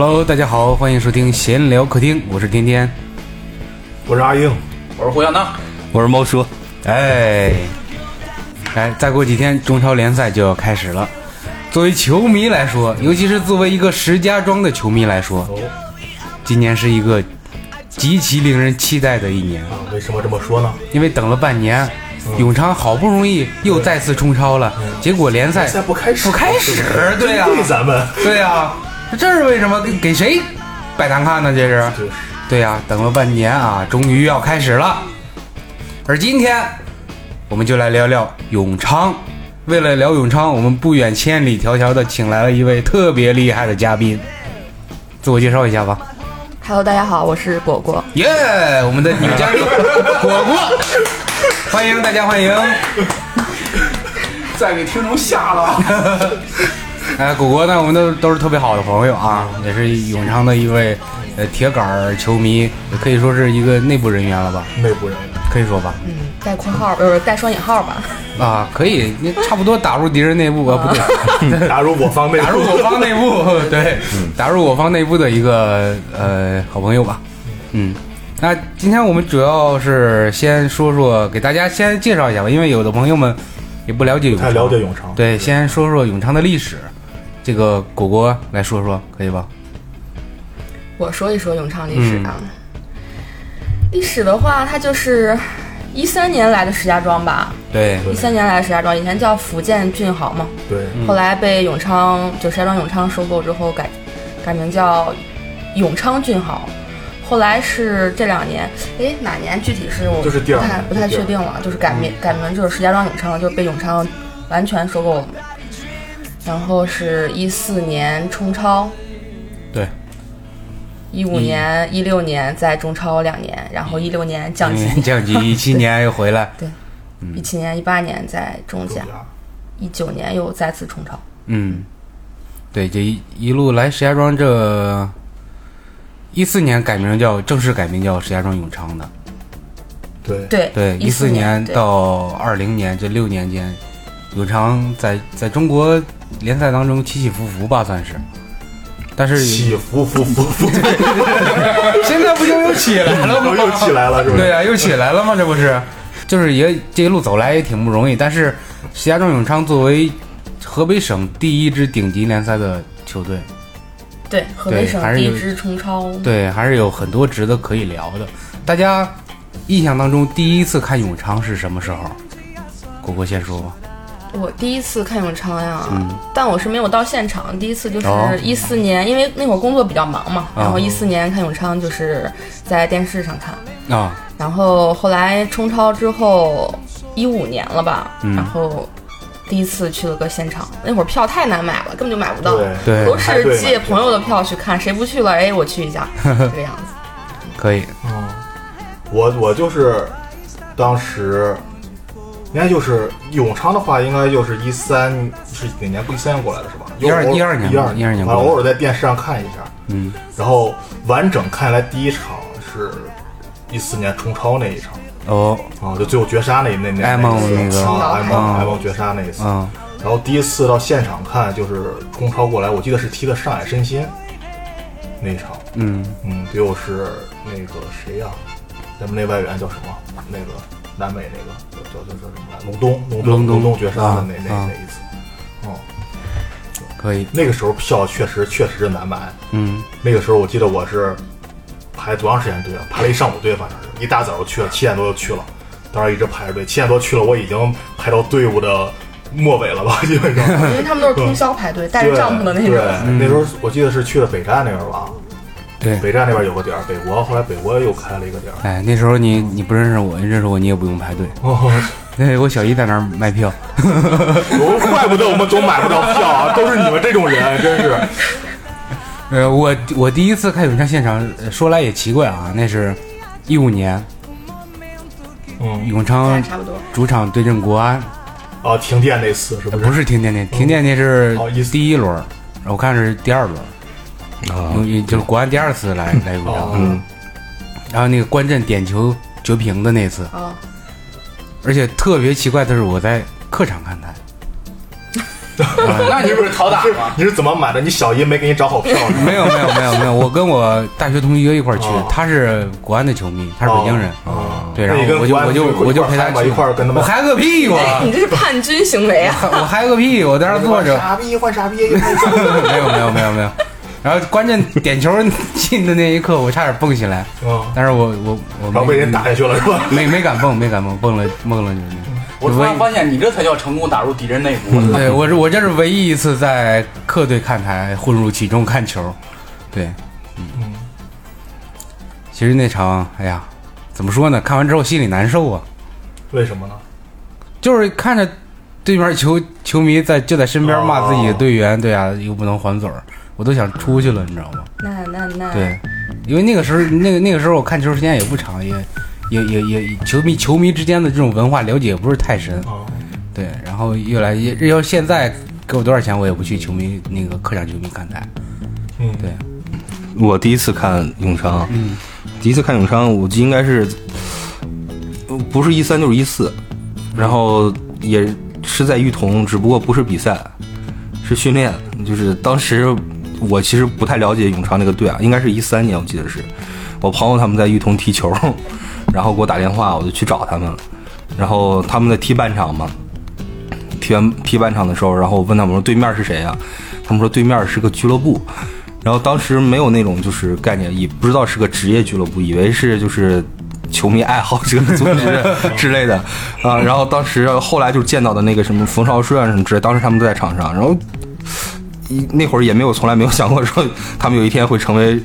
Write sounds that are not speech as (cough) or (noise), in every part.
Hello，大家好，欢迎收听闲聊客厅，我是天天。我是阿英，我是胡小闹，我是猫叔。哎，哎，再过几天中超联赛就要开始了。作为球迷来说，尤其是作为一个石家庄的球迷来说，今年是一个极其令人期待的一年，啊，为什么这么说呢？因为等了半年，永昌好不容易又再次冲超了，结果联赛赛不开始，不开始，对呀、对？咱们，对呀、这是为什么？给给谁摆摊看呢？这是。对呀、等了半年啊，终于要开始了。而今天，我们就来聊聊永昌。为了聊永昌，我们不远千里迢迢的请来了一位特别厉害的嘉宾，自我介绍一下吧。Hello，大家好，我是果果。耶、我们的女嘉宾 (laughs) 果果，欢迎大家欢迎。(laughs) 再给听众吓了。(laughs) 哎，果果呢，我们都都是特别好的朋友啊，也是永昌的一位呃铁杆儿球迷，也可以说是一个内部人员了吧，内部人员，可以说吧。嗯，带括号，呃，带双引号吧。啊，可以，你差不多打入敌人内部啊，不对，打入我方内部，打入我方内部，(laughs) 对，打入我方内部的一个呃好朋友吧。嗯，那今天我们主要是先说说，给大家先介绍一下吧，因为有的朋友们也不了解永太昌，了解永昌，对，先说说永昌的历史。这个果果来说说，可以吧？我说一说永昌历史啊。历史的话，它就是一三年来的石家庄吧，对，一三年来的石家庄，以前叫福建俊豪嘛，对，后来被永昌就石家庄永昌收购之后改改名叫永昌俊豪。后来是这两年，哎，哪年具体是我不太不太确定了，就是改名改名就是石家庄永昌，就是被永昌完全收购了。然后是一四年冲超，对，一五年、一六年在中超两年，然后一六年降级，嗯降级，(laughs) 一七年又回来，对。一七年、一八年在中甲，一九年又再次冲超。嗯，对，这一一路来石家庄这，一四年改名叫正式改名叫石家庄永昌的，对，对对，一四四年到二零年这六年间，永昌在在中国联赛当中起起伏伏吧，算是，但是起伏伏伏伏，(laughs) 现在不就又起来了吗？又起来了，是不是？对呀、又起来了吗？这不是，就是也这一路走来也挺不容易，但是石家庄永昌作为河北省第一支顶级联赛的球队，对，河北省还是有第一支冲超。对，还是有很多值得可以聊的。大家印象当中第一次看永昌是什么时候？果果先说吧。我第一次看永昌呀，嗯。但我是没有到现场。第一次就是哦。一四年，因为那会儿工作比较忙嘛，哦。然后一四年看永昌就是在电视上看，啊，然后后来冲超之后一五年了吧，嗯。然后第一次去了个现场，那会儿票太难买了，根本就买不到，对。对。都是借朋友的票去看，谁不去了，哎，我去一下，(laughs) 这个样子。可以，嗯，我我就是当时，应该就是永昌的话，应该就是一三是哪年？一三年过来的是吧？12偶尔12年一二12年反正偶尔在电视上看一下，嗯，然后完整看下来第一场是一四年冲超那一场。哦，啊，就最后绝杀那那那那个。啊，埃嗯蒙埃蒙绝杀那一次，嗯，然后第一次到现场看就是冲超过来，我记得是踢的上海申鑫那一场，嗯，嗯，又是那个谁呀、咱们那外援叫什么？那个南美那个叫叫叫叫什么来？隆冬，隆冬，隆东隆东绝杀的那那那一次，哦，可以，那个时候票确实确实是难买，嗯，那个时候我记得我是排多长时间队啊？排了一上午队，反正是一大早就去了，七点多就去了，当时一直排着队，七点多去了，我已经排到队伍的末尾了吧，基本上。因为他们都是通宵排队，带着帐篷的那对种。对那时候我记得是去了北站那边吧，对。北站那边有个点儿，北国后来北国又开了一个点儿。哎，那时候你你不认识我，你认识我你也不用排队。(laughs) 哦，对，我小姨在那儿卖票。(laughs) 我怪不得我们总买不到票啊，都是你们这种人，真是。(laughs) 呃，我我第一次看永昌现场，呃说来也奇怪啊，那是一五年嗯，永昌差不多。主场对阵国安，哦，停电那次是不是？不是停电那停电那是第一轮，我看是第二轮，啊，因为就是国安第二次来来永昌，哦。嗯，然后那个关震点球绝平的那次，哦，而且特别奇怪的是我在客场看台，(laughs) 那你不是讨打是吗？你是怎么买的？你小姨没给你找好票？没有没有没有没有，我跟我大学同学一块儿去哦，他是国安的球迷，他是北京人，哦。对，然后我就我就我就陪他去。一块儿跟他我嗨个屁我，(laughs) 你这是叛军行为啊！(laughs) 我嗨个屁，我在那儿坐着，傻逼换傻逼，没有没有没有没有，然后关键点球进的那一刻，我差点蹦起来，嗯，但是我我我没然后被人打下去了是吧？(laughs) 没没敢蹦，没敢蹦，蹦了蹦了就是。我突然发现你这才叫成功打入敌人内部。对我是我这是唯一一次在客队看台混入其中看球，对，嗯，其实那场，哎呀，怎么说呢？看完之后心里难受啊，为什么呢？就是看着对面球球迷在就在身边骂自己的队员，对啊，又不能还嘴儿，我都想出去了，你知道吗？那那那，对，因为那个时候，那个那个时候我看球时间也不长，也也也也球迷球迷之间的这种文化了解也不是太深，啊，对，然后越来越要现在给我多少钱，我也不去球迷那个客场球迷看台，嗯，对，我第一次看永昌，嗯，第一次看永昌，我记得应该是呃不是一三就是一四，然后也是在玉桐，只不过不是比赛，是训练。就是当时我其实不太了解永昌那个队啊，应该是一三年，我记得是我朋友他们在玉桐踢球，然后给我打电话，我就去找他们了，然后他们在踢半场嘛，踢完踢半场的时候，然后我问他们说对面是谁呀、他们说对面是个俱乐部。然后当时没有那种就是概念，也不知道是个职业俱乐部，以为是就是球迷爱好者组织之类的 (laughs) 啊。然后当时后来就见到的那个什么冯绍顺什么之类，当时他们都在场上，然后那会儿也没有从来没有想过说他们有一天会成为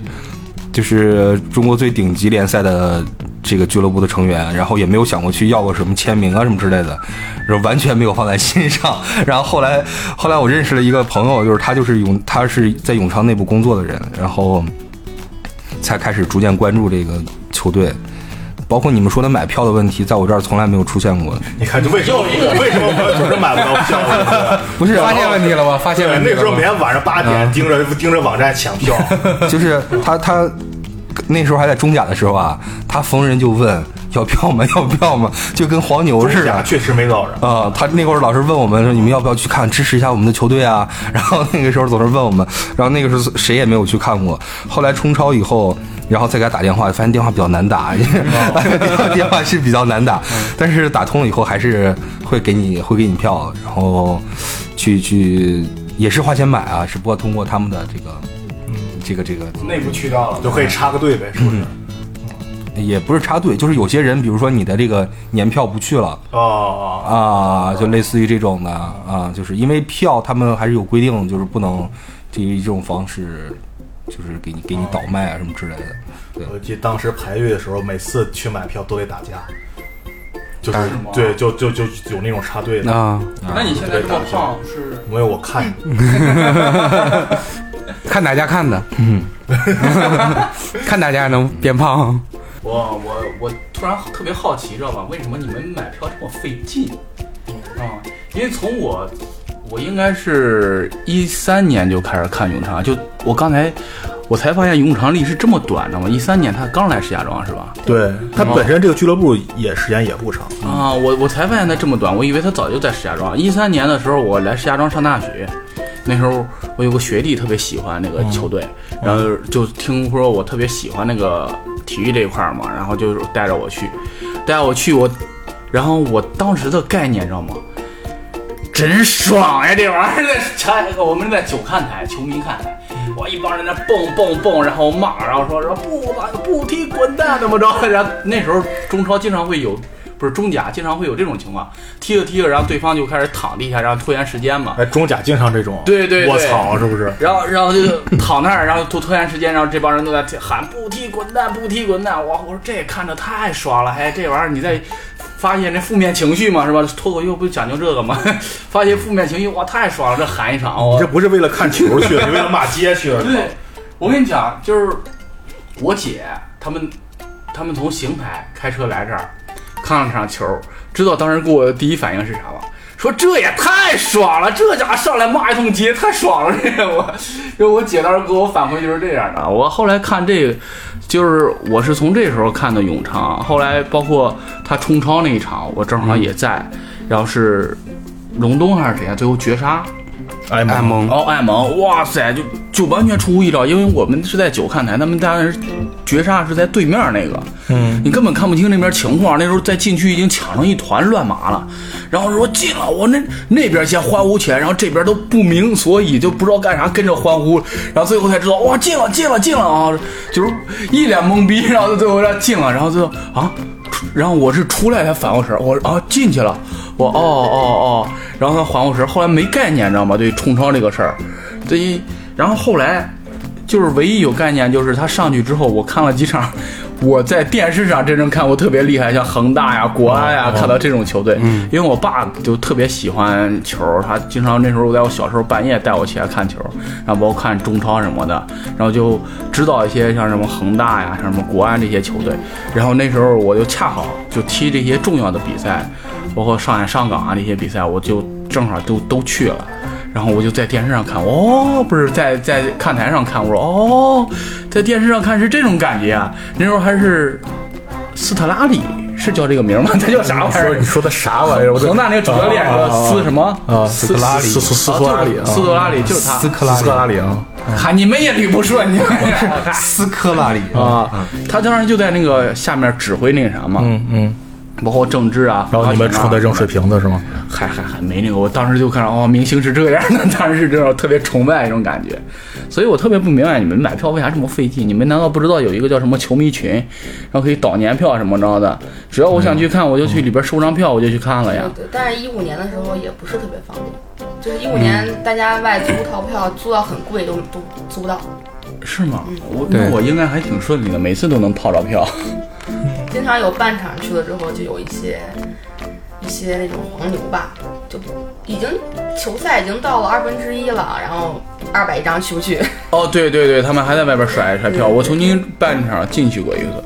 就是中国最顶级联赛的这个俱乐部的成员，然后也没有想过去要个什么签名啊什么之类的，就完全没有放在心上。然后后来后来我认识了一个朋友，就是他就是永他是在永昌内部工作的人，然后才开始逐渐关注这个球队。包括你们说的买票的问题，在我这儿从来没有出现过。你看这为什么为什么我总是买不到票？不是发现问题了吗？发现，问题那时候每天晚上八点盯着盯着网站抢票，就是他他那时候还在中甲的时候啊，他逢人就问要票吗？要票吗？(laughs) 就跟黄牛似的。假确实没多少人。啊、他那会儿老是问我们说你们要不要去看支持一下我们的球队啊？(laughs) 然后那个时候总是问我们，然后那个时候谁也没有去看过。后来冲超以后，然后再给他打电话，发现电话比较难打，电话 (laughs) 电话是比较难打，但是打通了以后还是会给你会给你票，然后去去也是花钱买啊，只不过通过他们的这个嗯。这个这个内部渠道了，就可以插个队呗，是不是？也不是插队，就是有些人，比如说你的这个年票不去了。哦，啊，就类似于这种的啊，就是因为票他们还是有规定，就是不能基于这种方式，就是给你给你倒卖啊什么之类的。对，我记得当时排队的时候，每次去买票都得打架，就是对，就就就有那种插队的。啊，那你现在这么胖是？因为我看 (laughs) 看大家看的，嗯，(laughs) 看大家能变胖，我我我突然特别好奇，知道吧？为什么你们买票这么费劲？啊，因为从我我应该是一三年就开始看永昌，就我刚才我才发现永昌历史这么短，知道吗？一三年他刚来石家庄是吧？对他本身这个俱乐部也时间也不长，啊，我我才发现他这么短，我以为他早就在石家庄。一三年的时候，我来石家庄上大学，那时候我有个学弟特别喜欢那个球队，然后就听说我特别喜欢那个体育这一块儿嘛，然后就带着我去，带我去我，然后我当时的概念知道吗？真爽呀！这玩意儿在前我们在九看台、球迷看台，我一帮人在那蹦蹦蹦，然后骂，然后说说不不踢滚蛋怎么着？然后那时候中超经常会有，不是中甲经常会有这种情况，踢着踢着，然后对方就开始躺地下，然后拖延时间嘛。哎，中甲经常这种，对对对我操，是不是？然后，然后就躺那儿，然后拖拖延时间，然后这帮人都在喊不踢滚蛋，不踢滚蛋。我我说这看着太爽了，哎，这玩意儿你在发泄这负面情绪嘛，是吧？脱口秀不就讲究这个吗？(laughs) 发泄负面情绪，哇，太爽了，这喊一场，我你这不是为了看球去的，你 (laughs) 为了骂街去的。对，我跟你讲，就是我姐他们，他们从邢台开车来这儿看了场球，知道当时给我的第一反应是啥吗？说这也太爽了，这家伙上来骂一通街，太爽了！(laughs) 这我，就我姐当时给我反馈就是这样的。我后来看这个，就是我是从这时候看的永昌，后来包括他冲超那一场，我正好也在，然后是隆冬还是谁啊？最后绝杀，哎爱蒙哦，爱蒙，哇塞，就就完全出乎意料，因为我们是在九看台，他们当然绝杀是在对面那个，嗯，你根本看不清那边情况。那时候在禁区已经抢成一团乱麻了，然后说进了，我那那边先欢呼起来，然后这边都不明所以，就不知道干啥，跟着欢呼，然后最后才知道哇进了进了进了啊，就是一脸懵逼，然后最后让进了，然后最后啊。然后我是出来才反过神儿，我啊进去了，我哦哦哦，然后他缓过神儿，后来没概念，你知道吗？对冲超这个事儿，这一，然后后来就是唯一有概念，就是他上去之后，我看了几场，我在电视上真正看过特别厉害，像恒大呀、国安呀，看到这种球队，因为我爸就特别喜欢球，他经常那时候在我小时候半夜带我起来看球，然后包括看中超什么的，然后就知道一些像什么恒大呀、像什么国安这些球队，然后那时候我就恰好就踢这些重要的比赛，包括上海上港啊那些比赛，我就正好都都去了。然后我就在电视上看，哦，不是在在看台上看，我说哦，在电视上看是这种感觉啊。那时候还是斯特拉里是叫这个名吗？(laughs) 他叫啥玩意儿说你？说的啥玩意儿？我恒大那个主教练是吧斯什么？啊，斯特拉里斯斯斯啊科拉里，就是斯特拉里就是他。斯科拉里啊，嗨，你们也捋不顺，你们斯科拉里啊，他当时就在那个下面指挥那个啥嘛，嗯嗯，包括政治啊，然后你们发展啊冲在扔水瓶子是吗？还还还没那个，我当时就看到哦，明星是这样的，(laughs) 当时是这种特别崇拜那种感觉，所以我特别不明白你们买票为啥这么费劲？你们难道不知道有一个叫什么球迷群，然后可以倒年票什么着的？只要我想去看，我就去里边收张票，我就去看了呀。对，但是一五年的时候也不是特别方便，就是一五年大家外租套票租到很贵，都都租不到。是吗？我那我应该还挺顺利的，每次都能套着票。(laughs) 经常有半场去了之后，就有一些一些那种黄牛吧，就已经球赛已经到了二分之一了，然后二百一张去不去？哦，对对对，他们还在外边甩甩票。我曾经半场进去过一次，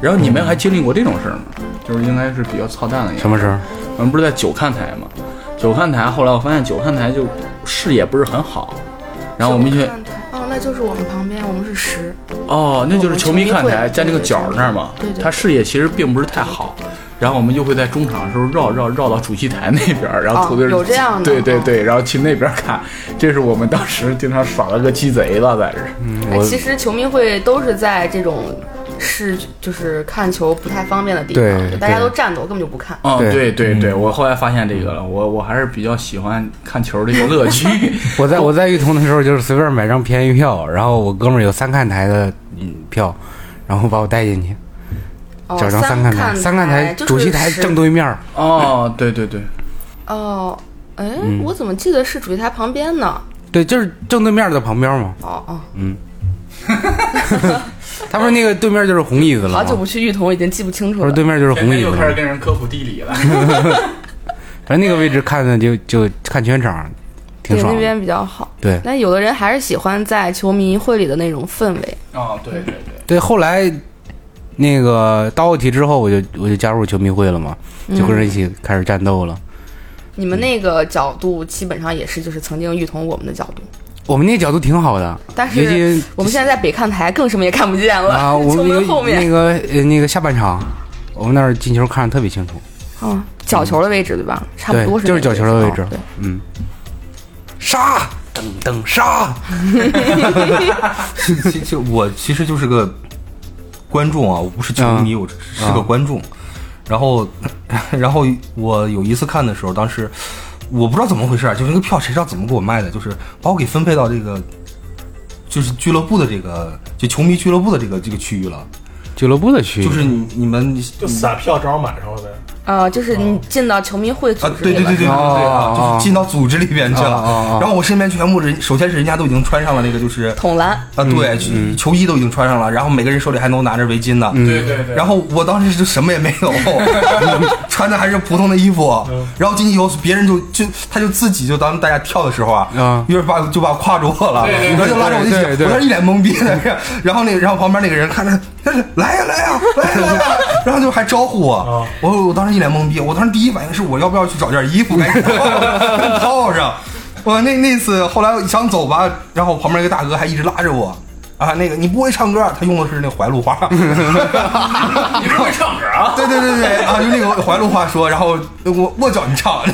然后你们还经历过这种事儿吗？就是应该是比较操蛋的一个。什么事儿？我们不是在九看台吗？九看台，后来我发现九看台就视野不是很好，然后我们去那就是我们旁边，我们是十。哦，那就是球迷看台，在那个角那儿嘛对对，对它视野其实并不是太好。然后我们就会在中场的时候绕绕绕到主席台那边，然后哦土队、有这样的哦对对对，然后去那边看，这是我们当时经常耍了个鸡贼了，在这嗯。哎，其实球迷会都是在这种是就是看球不太方便的地方，对就大家都站着，我根本就不看。哦，对对对对，我后来发现这个了，我我还是比较喜欢看球的这个乐趣。(laughs) 我在我在玉桐的时候，就是随便买张便宜票，然后我哥们儿有三看台的嗯票，然后把我带进去，哦，找张三看台，三看台主席台正对面儿。哦，对对对，哦，哎，嗯我怎么记得是主席台旁边呢？对，就是正对面的旁边嘛。哦哦，(laughs) (laughs) 他不是那个对面就是红椅子了吗？好久不去玉桐，已经记不清楚了。不是对面就是红椅子又开始。跟人科普地理了。(laughs) 反正那个位置看的就就看全场，挺对，爽的。那边比较好。对但有的人还是喜欢在球迷会里的那种氛围。哦，对对对。对，后来那个到奥体之后，我就我就加入球迷会了嘛，就跟人一起开始战斗了。你们那个角度基本上也是就是曾经玉桐我们的角度，我们那个角度挺好的，但尤是其我们现在在北看台更什么也看不见了，啊，我们 (laughs) 后面，个那个呃那个下半场，我们那儿进球看的特别清楚。嗯，角球的位置对吧？差不多是就是那个角球的位置嗯，杀，噔噔杀，(laughs) 其实我其实就是个观众啊，我不是球迷，我是个观众。然后，然后我有一次看的时候，当时我不知道怎么回事，就是那个票谁知道怎么给我卖的，就是把我给分配到这个就是俱乐部的这个就球迷俱乐部的这个这个区域了。俱乐部的区域，就是你你们就散票正好买上了呗。呃，就是你进到球迷会组啊，织里了，对对对对对对啊，哦就是进到组织里边去了。然后我身边全部人，首先是人家都已经穿上了那个就是捅篮，啊，对，球衣都已经穿上了，然后每个人手里还能拿着围巾呢。对对对。然后我当时就什么也没有，(laughs) 穿的还是普通的衣服。然后进去以后，别人就就他就自己就当大家跳的时候啊，嗯一会儿把就把我挎住我了，然后就拉着我一起，我当时一脸懵逼的。然后那个，然后旁边那个人看着，他说来呀来呀来呀来呀，然后就还招呼我。我我当时一脸懵逼，我当时第一反应是我要不要去找件衣服赶紧套套上。我那那次后来想走吧，然后旁边一个大哥还一直拉着我。啊，那个你不会唱歌，他用的是那怀路话。(laughs) 你不会唱歌啊？(laughs) 对对对对啊，用那个怀路话说，然后我我教你唱，(laughs)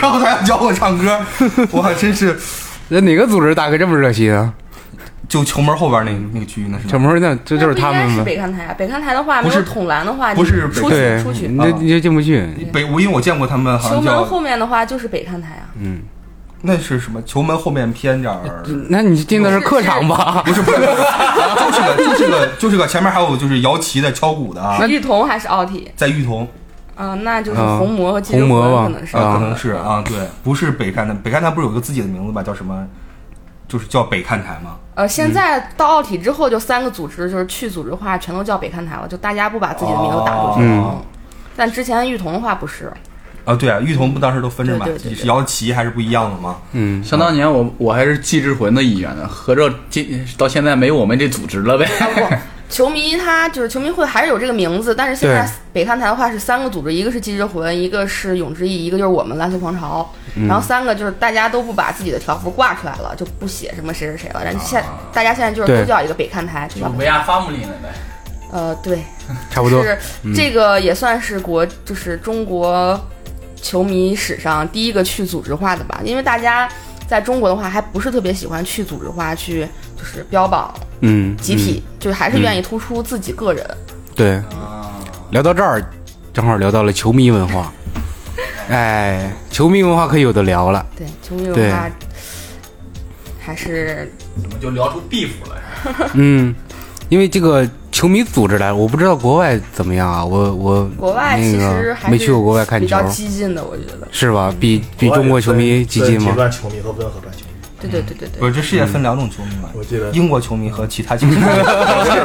然后他要教我唱歌，我还真是那哪个组织大哥这么热心啊？就球门后边那个那个区域那是球门那这就是他们应该是吗？北看台啊，北看台的话没不是有捅篮的话，不是你出去出，去。你你就进不去。北，我因为我见过他们好球像叫门后面的话就是北看台啊，嗯，那是什么球门后面偏点儿，那你进的是客场吧？不是不是不是，(laughs) 就是个就是个就是个前面还有就是摇旗的敲鼓的啊，那玉童还是奥体？在玉桐嗯，那就是啊红魔和金红魔吧可能是。啊可能是啊，对，不是北看台，北看台不是有一个自己的名字吧？叫什么？就是叫北看台吗。呃，现在到奥体之后，就三个组织就是去组织化，全都叫北看台了，就大家不把自己的名字打出去了。哦嗯但之前玉彤的话不是，啊，对啊，玉彤不当时都分着嘛对对对，对是摇旗还是不一样的吗。嗯，想当年我我还是季志魂的一员呢，合着今到现在没有我们这组织了呗？啊不，球迷他就是球迷会还是有这个名字，但是现在北看台的话是三个组织，一个是季之魂，一个是永之翼，一个就是我们蓝色狂潮，嗯。然后三个就是大家都不把自己的条幅挂出来了，就不写什么谁是谁了，然后现啊。大家现在就是都叫一个北看台，就叫维亚发姆林了呗？呃对，差不多。是这个也算是国就是中国球迷史上第一个去组织化的吧，因为大家在中国的话还不是特别喜欢去组织化去就是标榜嗯，集体，就是还是愿意突出自己个人。嗯对。聊到这儿，正好聊到了球迷文化。(laughs) 哎，球迷文化可有的聊了。对，球迷文化还是怎么就聊出 beef 了？嗯，因为这个球迷组织来，我不知道国外怎么样啊。我我国外其那实还是个没去过国外看球比较，激进的，我觉得。是吧？比比中国球迷激进吗？极端球迷和温和端球迷，对对对对不，是，这世界分两种球迷嘛，我记得英国球迷和其他球迷。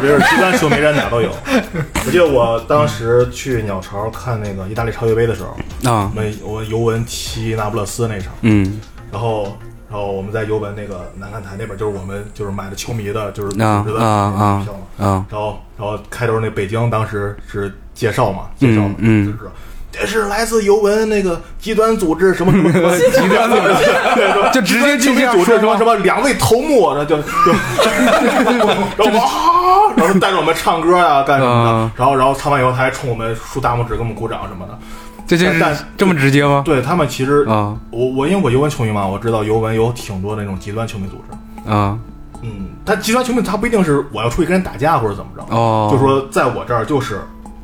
别是极端球迷人哪都有。(laughs) 我记得我当时去鸟巢看那个意大利超越杯的时候，啊我，们我尤文踢那不勒斯那场，嗯然后然后我们在尤文那个南看台那边，就是我们就是买的球迷的，就是啊啊啊票嘛。啊，然后然后开头那北京当时是介绍嘛，介绍就是说这是来自尤文那个极端组织什么什么什么极端组织，(laughs) 对，就直接就这样组织说什么什么两位头目，那就 (laughs) 就，(laughs) 然后哇，然后带着我们唱歌呀、干什么啊。的，然后然后唱完以后他还冲我们竖大拇指给我们鼓掌什么的。这就是但这么直接吗？对他们其实啊我我因为我尤文球迷嘛，我知道尤文有挺多那种极端球迷组织。啊嗯，他极端球迷他不一定是我要出去跟人打架或者怎么着，哦就说在我这儿就是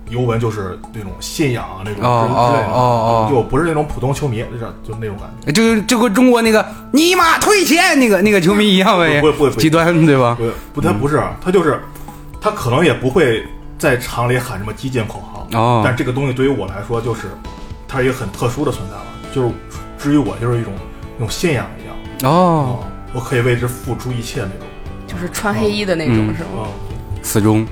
尤文就是那种信仰啊那种哦之之类的，哦哦哦就不是那种普通球迷，就是就那种感觉。就就跟中国那个尼玛退钱那个那个球迷一样呗，不不极端对吧？不不，他不是，他就是他可能也不会在场里喊什么激进口号，哦但这个东西对于我来说就是它是一个很特殊的存在了，就是至于我就是一种那种信仰一样，哦，我可以为之付出一切那种。就是穿黑衣的那种，嗯。是吗？嗯，死忠。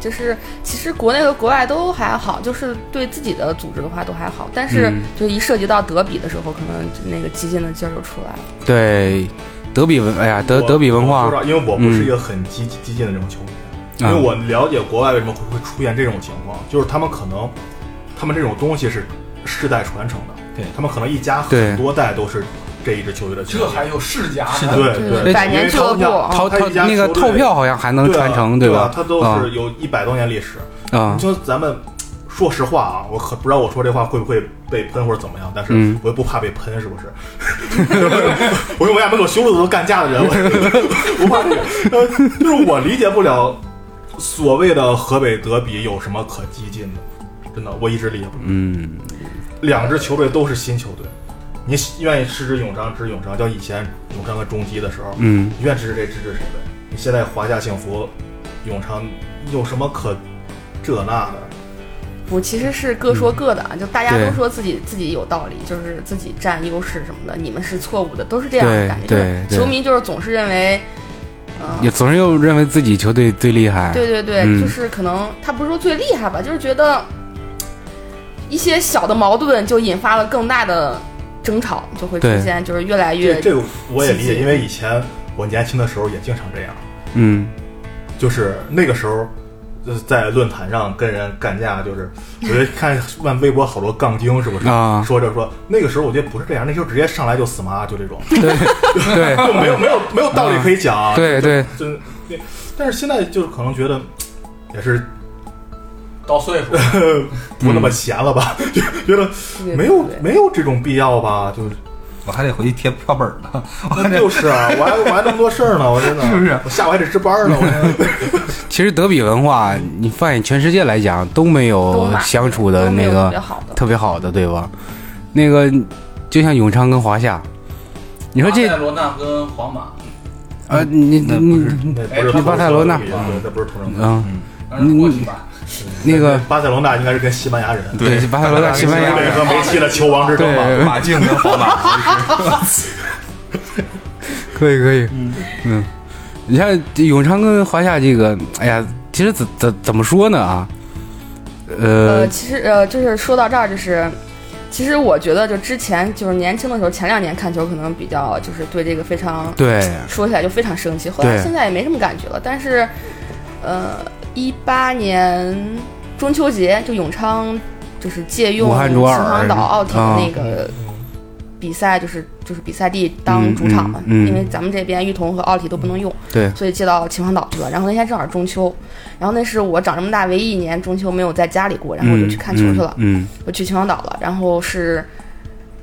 就是其实国内和国外都还好，就是对自己的组织的话都还好，但是嗯。就一涉及到德比的时候，可能那个激进的劲儿就出来了。对德比文，哎呀德德比文化不知道，因为我不是嗯一个很激激进的这种球迷，啊因为我了解国外为什么会会出现这种情况，就是他们可能他们这种东西是世代传承的，对他们可能一家很多代都是这一支球队的球迷，这还有世家呢？对对对，百年俱乐部因为他套套他一家那个球队套票好像还能传承对吧？它都啊是有一百多年历史。啊你说咱们说实话啊，我可不知道我说这话会不会被喷或者怎么样，但是嗯我又不怕被喷，是不是？(laughs) 我用我家门口修路都干架的人，我 (laughs) 不怕这个。呃就是我理解不了所谓的河北德比有什么可激进的，真的，我一直理解不了。嗯两支球队都是新球队，你愿意支持永昌支持永昌，叫以前永昌和中基的时候，嗯你愿支持谁支持谁呗。你现在华夏幸福、永昌有什么可这那的？我，其实是各说各的，啊，就大家都说自己自己有道理，就是自己占优势什么的，你们是错误的，都是这样的感觉。对球迷就是总是认为，嗯、也总是又认为自己球队最厉害。对对对，嗯就是可能他不是说最厉害吧，就是觉得一些小的矛盾就引发了更大的争吵，就会出现就是越来越这这个我也理解，因为以前我年轻的时候也经常这样，嗯。就是那个时候呃在论坛上跟人干架，就是我觉得看万微博好多杠精是不是？啊。说着说那个时候我觉得不是这样，那时候直接上来就死妈，就这种，对对。就没有没有没有道理可以讲。对对，就对，但是现在就是可能觉得也是到岁数，(laughs) 不那么闲了吧，(laughs) 就觉得没有对没有这种必要吧，就是。(laughs) 我还得回去贴票本呢。那就是啊，我还我还那么多事儿呢，我真的是不是我下午还得值班呢，我。其实德比文化，你发现全世界来讲都没有相处的那个别好的。特别好的，对吧？那个就像永昌跟华夏，你说这巴塞罗那跟皇马，啊，你你你是那不是巴塞罗那对，那不是同城。嗯，当然过去吧。那个巴塞罗那应该是跟西班牙人，对巴塞罗那西班牙人。和梅西的球王之争嘛。马竞跟皇马，可以可以，嗯。你像永昌跟华夏这个，哎呀，其实怎怎怎么说呢啊？呃。呃，，其实呃，就是说到这儿，就是其实我觉得，就之前就是年轻的时候，前两年看球可能比较就是对这个非常对，说起来就非常生气，后来现在也没什么感觉了。但是，呃，一八年中秋节就永昌就是借用秦皇岛奥体的啊那个比赛，就是就是比赛地当主场嘛，嗯嗯嗯。因为咱们这边玉桐和奥体都不能用，对。所以借到秦皇岛去了。然后那天正好是中秋，然后那是我长这么大唯一一年中秋没有在家里过，然后我就去看球去了，嗯，嗯。我去秦皇岛了，然后是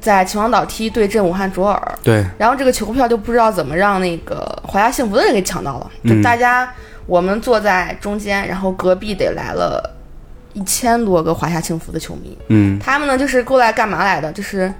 在秦皇岛踢对阵武汉卓尔。对，然后这个球票就不知道怎么让那个华夏幸福的人给抢到了，就嗯。大家我们坐在中间，然后隔壁得来了一千多个华夏幸福的球迷，嗯。他们呢就是过来干嘛来的？就是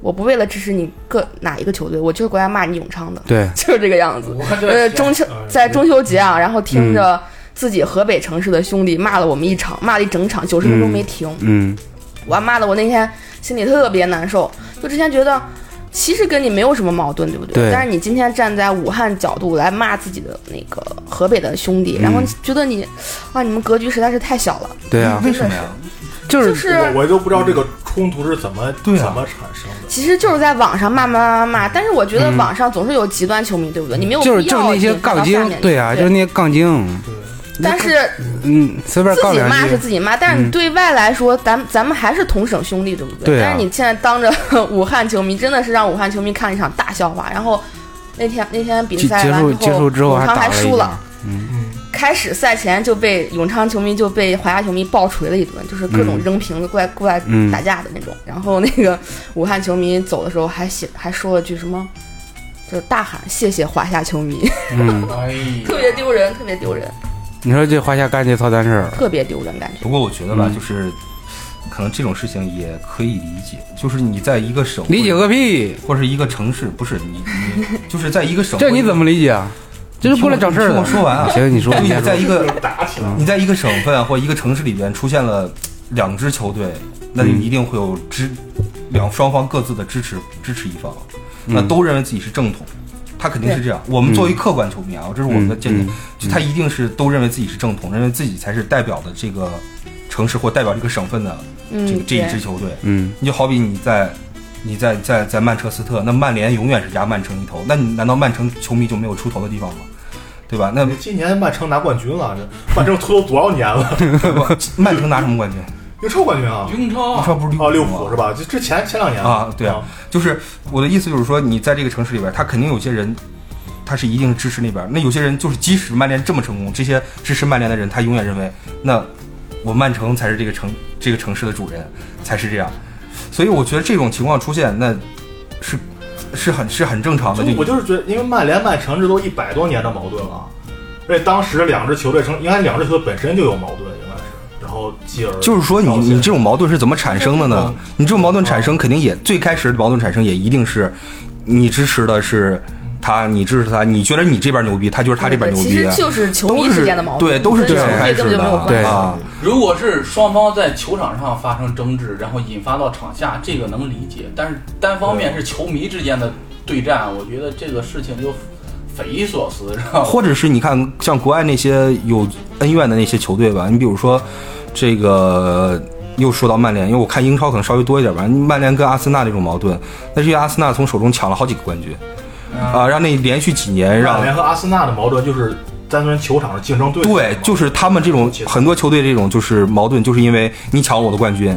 我不为了支持你各哪一个球队，我就是过来骂你永昌的，对，(laughs) 就是这个样子。呃，中秋在中秋节啊，然后听嗯。着自己河北城市的兄弟骂了我们一场，骂了一整场，九十分钟没停。嗯。我骂的我那天心里特别难受，就之前觉得其实跟你没有什么矛盾，对不对？对但是你今天站在武汉角度来骂自己的那个河北的兄弟，然后觉得你啊，你们格局实在是太小了。对啊，为什么呀？就就是是我我都不知道这个冲突是怎么对啊怎么产生的。其实就是在网上骂骂骂骂骂，但是我觉得网上总是有极端球迷，对不对？你没有嗯就是必就是那些杠精对啊，就是那些杠精，但是嗯，随便自己骂是自己骂，但是你对外来说，咱咱们还是同省兄弟，对不对？对啊但是你现在当着 (laughs) 武汉球迷，真的是让武汉球迷看了一场大笑话。然后那天那天比赛完结束结束之后永昌还输了架。，嗯，开始赛前就被永昌球迷就被华夏球迷暴锤了一顿，就是各种嗯扔瓶子过来过来嗯打架的那种。然后那个武汉球迷走的时候还写还说了句什么，就是大喊谢谢华夏球迷，(laughs) 特别丢人，特别丢人，你说这华夏干这操蛋事儿，特别丢人感觉。不过我觉得吧，嗯就是可能这种事情也可以理解，就是你在一个省理解个屁！或者是一个城市，不是你你 (laughs) 就是在一个省，这你怎么理解啊？这是过来找事儿你听的。我说完啊行，你说，就你你先说。在一个打起来。你在一个省份或一个城市里边出现了两支球队，那就嗯一定会有支两双方各自的支持支持一方，那嗯都认为自己是正统。他肯定是这样。我们作为客观球迷啊，这是我们的见解就他一定是都认为自己是正统，认为自己才是代表的这个城市或代表这个省份的这个嗯，这一支球队。嗯你就好比你在你在在在曼彻斯特，那曼联永远是压曼城一头，那你难道曼城球迷就没有出头的地方吗？对吧？那今年曼城拿冠军了，这曼城拖多少年了？(laughs) 曼城拿什么冠军？英超冠军啊！英超你说不是哦，利物吗浦是吧？就之前前两年啊，对啊，就是我的意思就是说，你在这个城市里边，他肯定有些人，他是一定支持那边。那有些人就是，即使曼联这么成功，这些支持曼联的人，他永远认为，那我曼城才是这个城这个城市的主人，才是这样。所以我觉得这种情况出现，那是是很是很正常的。就就我就是觉得，因为曼联、曼城这都一百多年的矛盾了，而且当时两支球队成，应该两支球队本身就有矛盾，后继而就是说你，你这种矛盾是怎么产生的呢嗯？你这种矛盾产生肯定也最开始的矛盾产生也一定是，你支持的是他，你支持他，你觉得你这边牛逼，他觉得他这边牛逼啊其实，就是球迷都是之间的矛盾，对，都是这样开始的，关系。啊。如果是双方在球场上发生争执，然后引发到场下，这个能理解。但是单方面是球迷之间的对战，我觉得这个事情就匪夷所思，知道吗？或者是你看，像国外那些有恩怨的那些球队吧，你比如说这个。又说到曼联，因为我看英超可能稍微多一点吧。曼联跟阿森纳这种矛盾，那是因为阿森纳从手中抢了好几个冠军，啊，让那连续几年让曼联和阿森纳的矛盾就是单纯球场的竞争对手对，就是他们这种很多球队这种就是矛盾，就是因为你抢了我的冠军，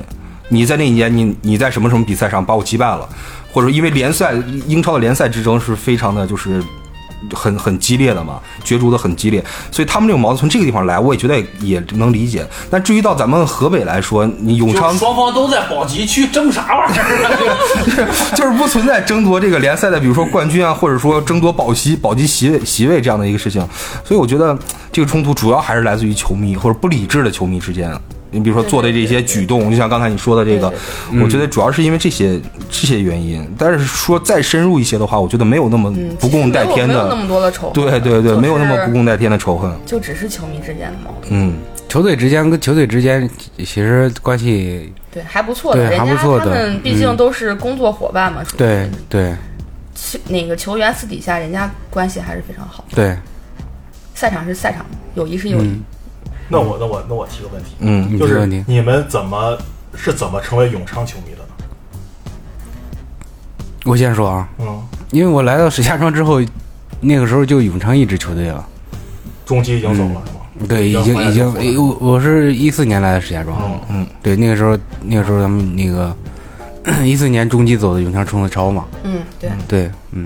你在那一年你你在什么什么比赛上把我击败了，或者因为联赛英超的联赛之争是非常的就是很很激烈的嘛，角逐的很激烈，所以他们这种矛盾从这个地方来，我也觉得也能理解。但至于到咱们河北来说，你永昌双方都在保级区争啥玩意儿？(laughs) 就是不存在争夺这个联赛的，比如说冠军啊，或者说争夺保级保级席位席位这样的一个事情。所以我觉得这个冲突主要还是来自于球迷或者不理智的球迷之间。你比如说做的这些举动，就像刚才你说的这个，我觉得主要是因为这些这些原因。但是说再深入一些的话，我觉得没有那么嗯，不共戴天的，没有那么多的仇恨，对对对，没有那么不共戴天的仇恨。就只是球迷之间的矛盾，嗯，球队之间跟球队之间其实关系，对，还不错的，对人家还不错的他们毕竟嗯。都是工作伙伴嘛，对对。球那个球员私底下人家关系还是非常好，对，赛场是赛场，友谊是友谊，嗯，那我那我那我提个问题，嗯就是你这个问题，你们怎么是怎么成为永昌球迷的呢？我先说啊，嗯，因为我来到石家庄之后，那个时候就永昌一支球队了，中基已经走了是吗？对，已经已经，我我是一四年来的石家庄，嗯嗯，对，那个时候那个时候咱们那个一四年中期走的永昌冲的超嘛，嗯，对，对，嗯，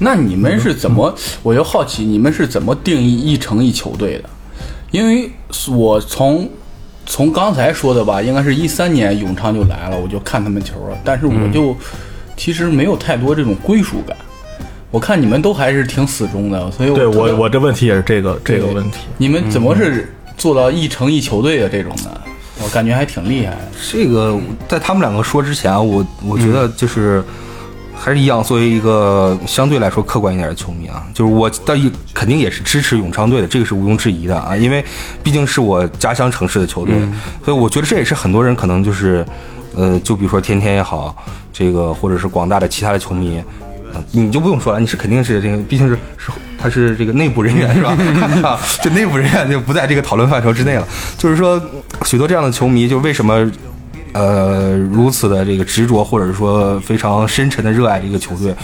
那你们是怎么？我就好奇，你们是怎么定义一城一球队的？因为我从从刚才说的吧，应该是一三年永昌就来了，我就看他们球了，但是我就、其实没有太多这种归属感。我看你们都还是挺死忠的，所以对我我这问题也是这个这个问题。你们怎么是做到一城一球队的这种的？我感觉还挺厉害的。这个在他们两个说之前啊，我我觉得就是还是一样，作为一个相对来说客观一点的球迷啊，就是我到一肯定也是支持永昌队的，这个是毋庸置疑的啊，因为毕竟是我家乡城市的球队，所以我觉得这也是很多人可能就是，呃，就比如说天天也好，这个或者是广大的其他的球迷。呃你就不用说了，你是肯定是这个，毕竟是是他是这个内部人员是吧？(laughs) 啊，这内部人员就不在这个讨论范畴之内了。就是说，许多这样的球迷，就为什么呃如此的这个执着，或者说非常深沉的热爱这个球队，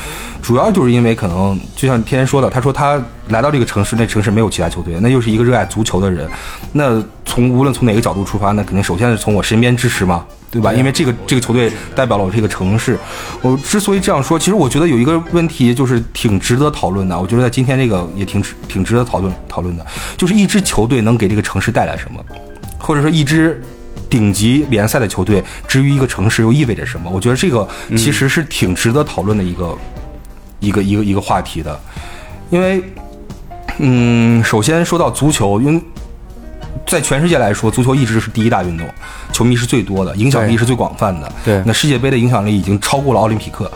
主要就是因为可能就像天天说的，他说他来到这个城市，那城市没有其他球队，那又是一个热爱足球的人。那从无论从哪个角度出发，那肯定首先是从我身边支持嘛，对吧？因为这个这个球队代表了我这个城市。我之所以这样说，其实我觉得有一个问题就是挺值得讨论的。我觉得在今天这个也挺值挺值得讨论讨论的，就是一支球队能给这个城市带来什么，或者说一支。顶级联赛的球队，至于一个城市又意味着什么？我觉得这个其实是挺值得讨论的一个、一个一个一个话题的，因为，嗯，首先说到足球，因为在全世界来说，足球一直是第一大运动，球迷是最多的，影响力是最广泛的。对那世界杯的影响力已经超过了奥林匹克，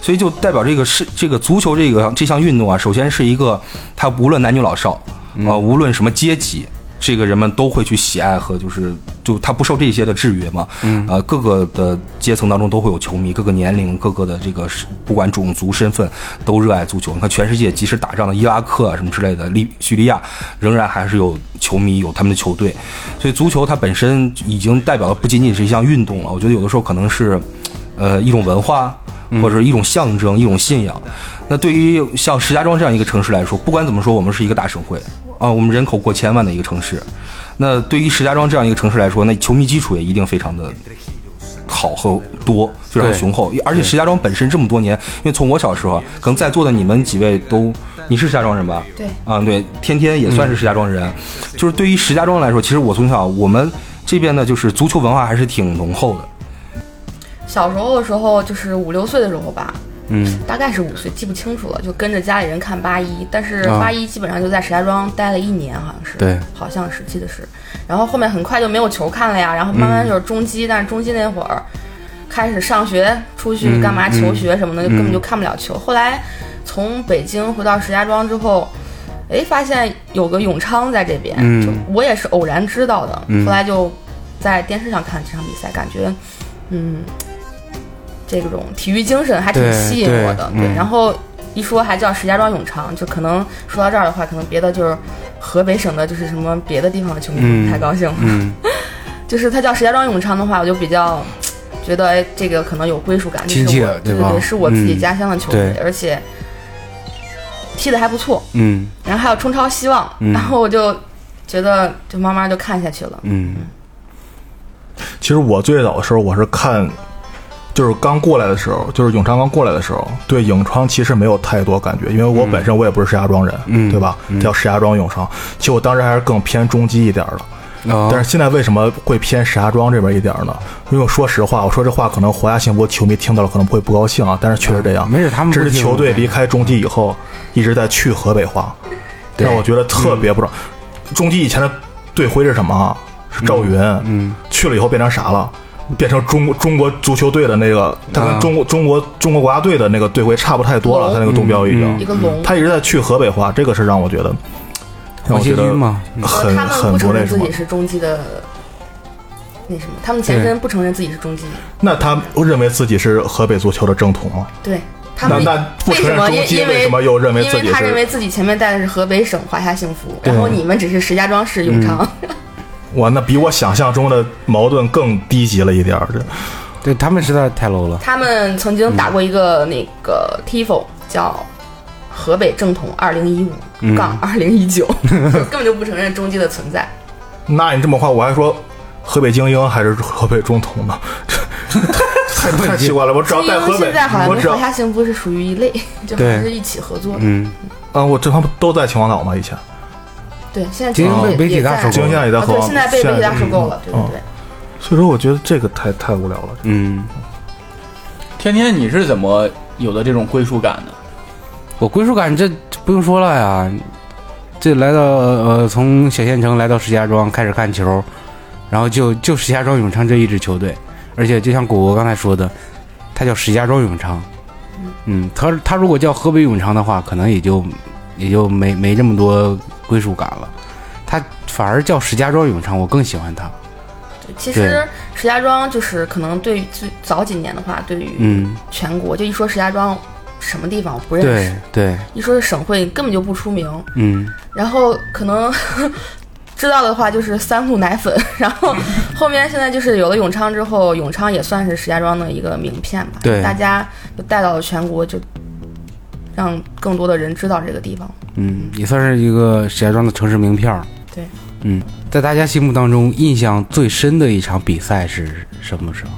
所以就代表这个是这个足球这个这项运动啊，首先是一个它无论男女老少，啊、无论什么阶级。这个人们都会去喜爱和就是就他不受这些的制约嘛，嗯，呃，各个的阶层当中都会有球迷，各个年龄、各个的这个是不管种族身份都热爱足球。你看全世界即使打仗的伊拉克啊什么之类的，利叙利亚仍然还是有球迷有他们的球队，所以足球它本身已经代表的不仅仅是一项运动了，我觉得有的时候可能是，呃，一种文化或者是一种象征、一种信仰。那对于像石家庄这样一个城市来说，不管怎么说，我们是一个大省会啊，我们人口过千万的一个城市。那对于石家庄这样一个城市来说，那球迷基础也一定非常的好和多，非常雄厚。而且石家庄本身这么多年，因为从我小时候啊，可能在座的你们几位都，你是石家庄人吧？对啊，对，天天也算是石家庄人。就是对于石家庄来说，其实我从小我们这边呢，就是足球文化还是挺浓厚的。小时候的时候就是五六岁的时候吧，嗯，大概是五岁，记不清楚了，就跟着家里人看八一，但是啊。八一基本上就在石家庄待了一年，好像是，对，好像是记得是，然后后面很快就没有球看了呀，然后慢慢就是中基，但是中基那会儿开始上学，出去干嘛嗯。求学什么的，就嗯根本就看不了球。后来从北京回到石家庄之后。哎，发现有个永昌在这边，嗯。就我也是偶然知道的。嗯。后来就在电视上看这场比赛，感觉，嗯，这种体育精神还挺吸引我的。对嗯。然后一说还叫石家庄永昌，就可能说到这儿的话，可能别的就是河北省的，就是什么别的地方的球迷嗯不太高兴。嗯，(laughs) 就是他叫石家庄永昌的话，我就比较觉得哎，这个可能有归属感，这是亲切我对对对，是我自己嗯家乡的球队，对。而且踢的还不错，嗯。然后还有冲超希望，嗯。然后我就觉得就慢慢就看下去了。嗯。其实我最早的时候，我是看，就是刚过来的时候，就是永昌刚过来的时候，对永昌其实没有太多感觉，因为我本身我也不是石家庄人，嗯对吧？叫石家庄永昌，其实我当时还是更偏中基一点的。哦但是现在为什么会偏石家庄这边一点呢？因为我说实话，我说这话可能华夏幸福球迷听到了可能会不高兴啊，但是确实这样。没事他们这支球队离开中基以后，一直在去河北话，让我觉得特别不爽。中基以前的队徽是什么啊？是赵云。嗯去了以后变成啥了？变成中国中国足球队的那个，他啊跟中国中国中国国家队的那个队徽差不太多了，他那个东标已经，嗯一个龙，他一直在去河北化，这个是让我觉得，让我觉得，很很不承那什么认自己。是中基的。那什么，他们前身不承认自己是中基，那他认为自己是河北足球的正统吗？对他们那那不承为什么？认中基，因因为为什么又认为因自己是？为他认为自己前面带的是河北省华夏幸福，然后你们只是石家庄市永昌。(laughs) 哇，那比我想象中的矛盾更低级了一点儿。这对他们实在太 low 了。他们曾经打过一个那个 TIFO，叫河北正统二零一嗯五杠二零一九，(laughs) 根本就不承认中基的存在。(laughs) 那你这么话，我还说河北精英还是河北中统呢？(laughs) 太太奇怪了，我只要精英带河北现在好，像跟华夏幸福是属于一类，就好像是一起合作的。嗯，啊，我这他们都在秦皇岛吗？以前对，现在精英被媒体也在大收购现在也在啊，对，现在被媒体大收购了，对对嗯对。所以说，我觉得这个太太无聊了。嗯，天天你是怎么有的这种归属感的？我归属感这不用说了呀，这来到呃从小县城来到石家庄开始看球，然后就就石家庄永昌这一支球队，而且就像果果刚才说的，他叫石家庄永昌，嗯，他他如果叫河北永昌的话，可能也就也就没没这么多归属感了，他反而叫石家庄永昌，我更喜欢他，其实石家庄就是可能对于最早几年的话，对于嗯，全国就一说石家庄什么地方我不认对识，对，一说是省会根本就不出名，嗯。然后可能 (laughs) 知道的话就是三鹿奶粉，然后 (laughs) 后面现在就是有了永昌之后，永昌也算是石家庄的一个名片吧，对。大家就带到了全国，就让更多的人知道这个地方。嗯，也算是一个石家庄的城市名片儿。对，嗯，在大家心目当中，印象最深的一场比赛是什么时候？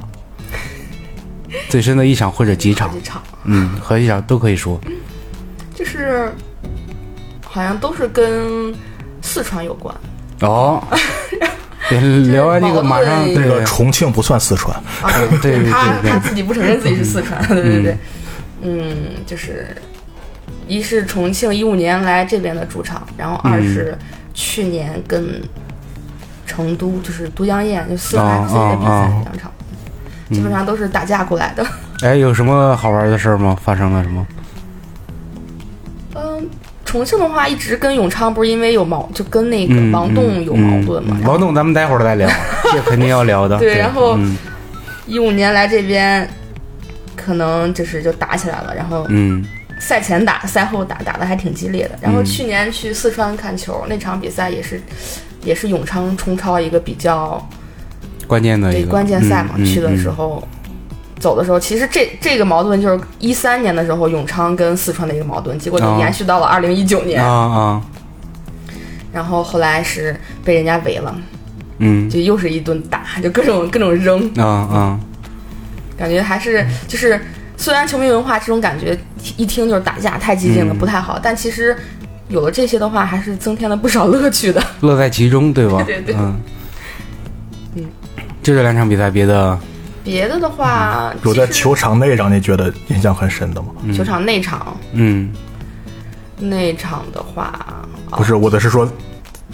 (laughs) 最深的一场或者几场？几场嗯，和一场都可以说。就是好像都是跟四川有关哦，(laughs) 聊完这个，马上对那个重庆不算四川，啊，对对他对他自己不承认自己是四川，对对对，嗯，就是一是重庆一五年来这边的主场，然后二是去年跟成都就是都江堰就四川自己的比赛两场，基本上都是打架过来的。(laughs) 哎，有什么好玩的事儿吗？发生了什么？嗯，重庆的话一直跟永昌不是因为有矛，就跟那个嗯王栋有矛盾嘛，然后嗯王栋，咱们待会儿再聊，(laughs) 这肯定要聊的。对然后嗯一五年来这边。可能就是就打起来了，然后嗯赛前打，赛后打，打的还挺激烈的。然后嗯去年去四川看球，那场比赛也是，也是永昌冲超一个比较关键的一个对关键赛嘛。去的时嗯候，走的时候，其实这这个矛盾就是一三年的时候永昌跟四川的一个矛盾，结果就哦延续到了二零一九年。啊啊然后后来是被人家围了，嗯就又是一顿打，就各种各种扔，啊啊感觉还是就是。虽然球迷文化这种感觉一听就是打架太激进了，嗯。不太好，但其实有了这些的话，还是增添了不少乐趣的。(laughs) 乐在其中，对吧？(laughs) 对对。嗯。嗯，就这两场比赛，别的？别的的话，有在球场内让你觉得印象很深的吗？球场内场。嗯。内场的话，不是，我的是说，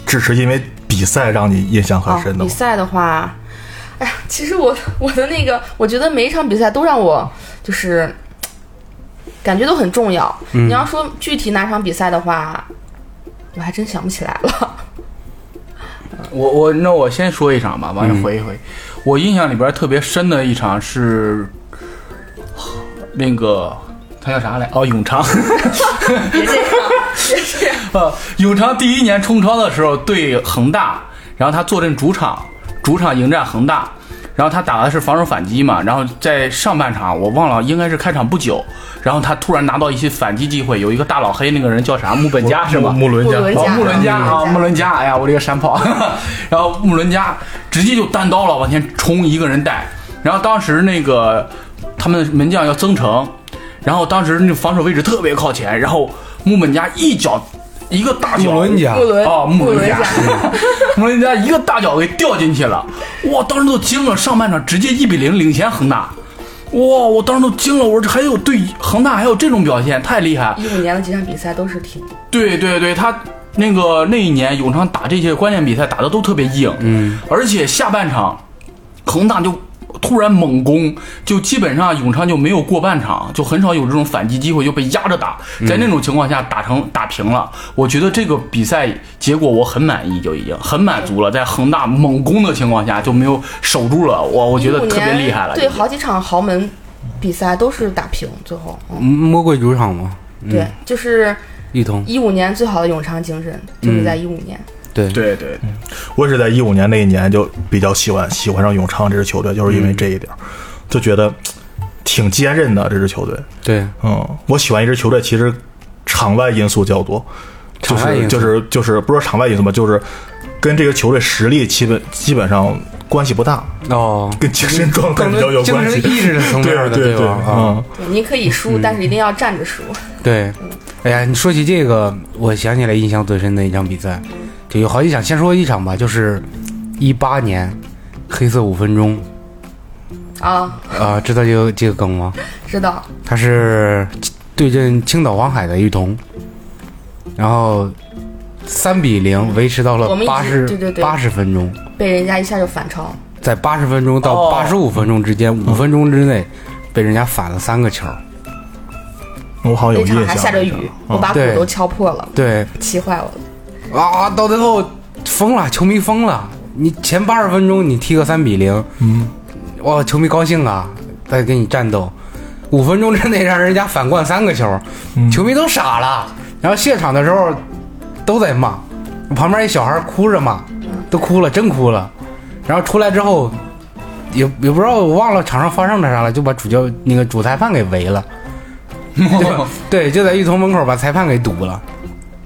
只是因为比赛让你印象很哦，深的吗？比赛的话，哎呀，其实我 (laughs) 我的那个，我觉得每一场比赛都让我就是感觉都很重要。嗯你要说具体哪场比赛的话，我还真想不起来了。我我那我先说一场吧，完了嗯回一回。我印象里边特别深的一场是那个他叫啥来？哦，永昌。(laughs) 别这样，别这样。(laughs) 呃，永昌第一年冲超的时候对恒大，然后他坐镇主场，主场迎战恒大，然后他打的是防守反击嘛，然后在上半场我忘了应该是开场不久，然后他突然拿到一些反击机会，有一个大老黑那个人叫啥木本加是吧？穆伦加，哦，穆伦加啊，穆伦加穆伦加，哎呀，我这个山炮，(laughs) 然后穆伦加直接就单刀了，往前冲，一个人带，然后当时那个他们门将要增城，然后当时那防守位置特别靠前，然后穆本加一脚一个大脚，穆伦加穆伦哦，穆伦加加，穆伦加一个大脚给掉进去了，哇，当时都惊了，上半场直接一比零领先恒大，哇，我当时都惊了，我说这还有对恒大还有这种表现，太厉害，一五年的几场比赛都是挺对对对，他那个那一年永昌打这些关键比赛打的都特别硬，嗯，而且下半场恒大就突然猛攻，就基本上永昌就没有过半场，就很少有这种反击机会，就被压着打。在那种情况下打成打平了，我觉得这个比赛结果我很满意，就已经很满足了。在恒大猛攻的情况下就没有守住了，我我觉得特别厉害了。对，好几场豪门比赛都是打平，最后，嗯，魔鬼主场嘛，嗯对，就是一五年最好的永昌精神就是在一五年。对，对对，我也是在一五年那一年就比较喜欢喜欢上永昌这支球队，就是因为这一点儿，就觉得挺坚韧的这支球队。对，嗯，我喜欢一支球队，其实场外因素较多，就场外因素是就是就是不是场外因素吧，就是跟这个球队实力基本基本上关系不大，哦，跟精神状态比较有精关系。神意志层面的，(laughs) 对对吧？啊，嗯，对，你可以输，但是一定要站着输。对，哎呀，你说起这个，我想起来印象最深的一场比赛，就有好几场，先说一场吧，就是一八年黑色五分钟啊，啊、知道这个这个梗吗？知道，他是对阵青岛黄海的玉彤，然后三比零维持到了八十对对对八十分钟，被人家一下就反超。在八十分钟到哦八十五分钟之间，五分钟之内被人家反了三个球。我好像有那场印象。还下着雨，我把鼓都敲破了，对，气坏我了。啊，到最后疯了，球迷疯了。你前八十分钟你踢个三比零，嗯，哇，球迷高兴啊，在跟你战斗。五分钟之内让人家反灌三个球，嗯球迷都傻了。然后谢场的时候都在骂，旁边一小孩哭着骂，都哭了，真哭了。然后出来之后，也也不知道我忘了场上发生了啥了，就把主教那个主裁判给围了。(laughs) 对对，就在浴童门口把裁判给堵了。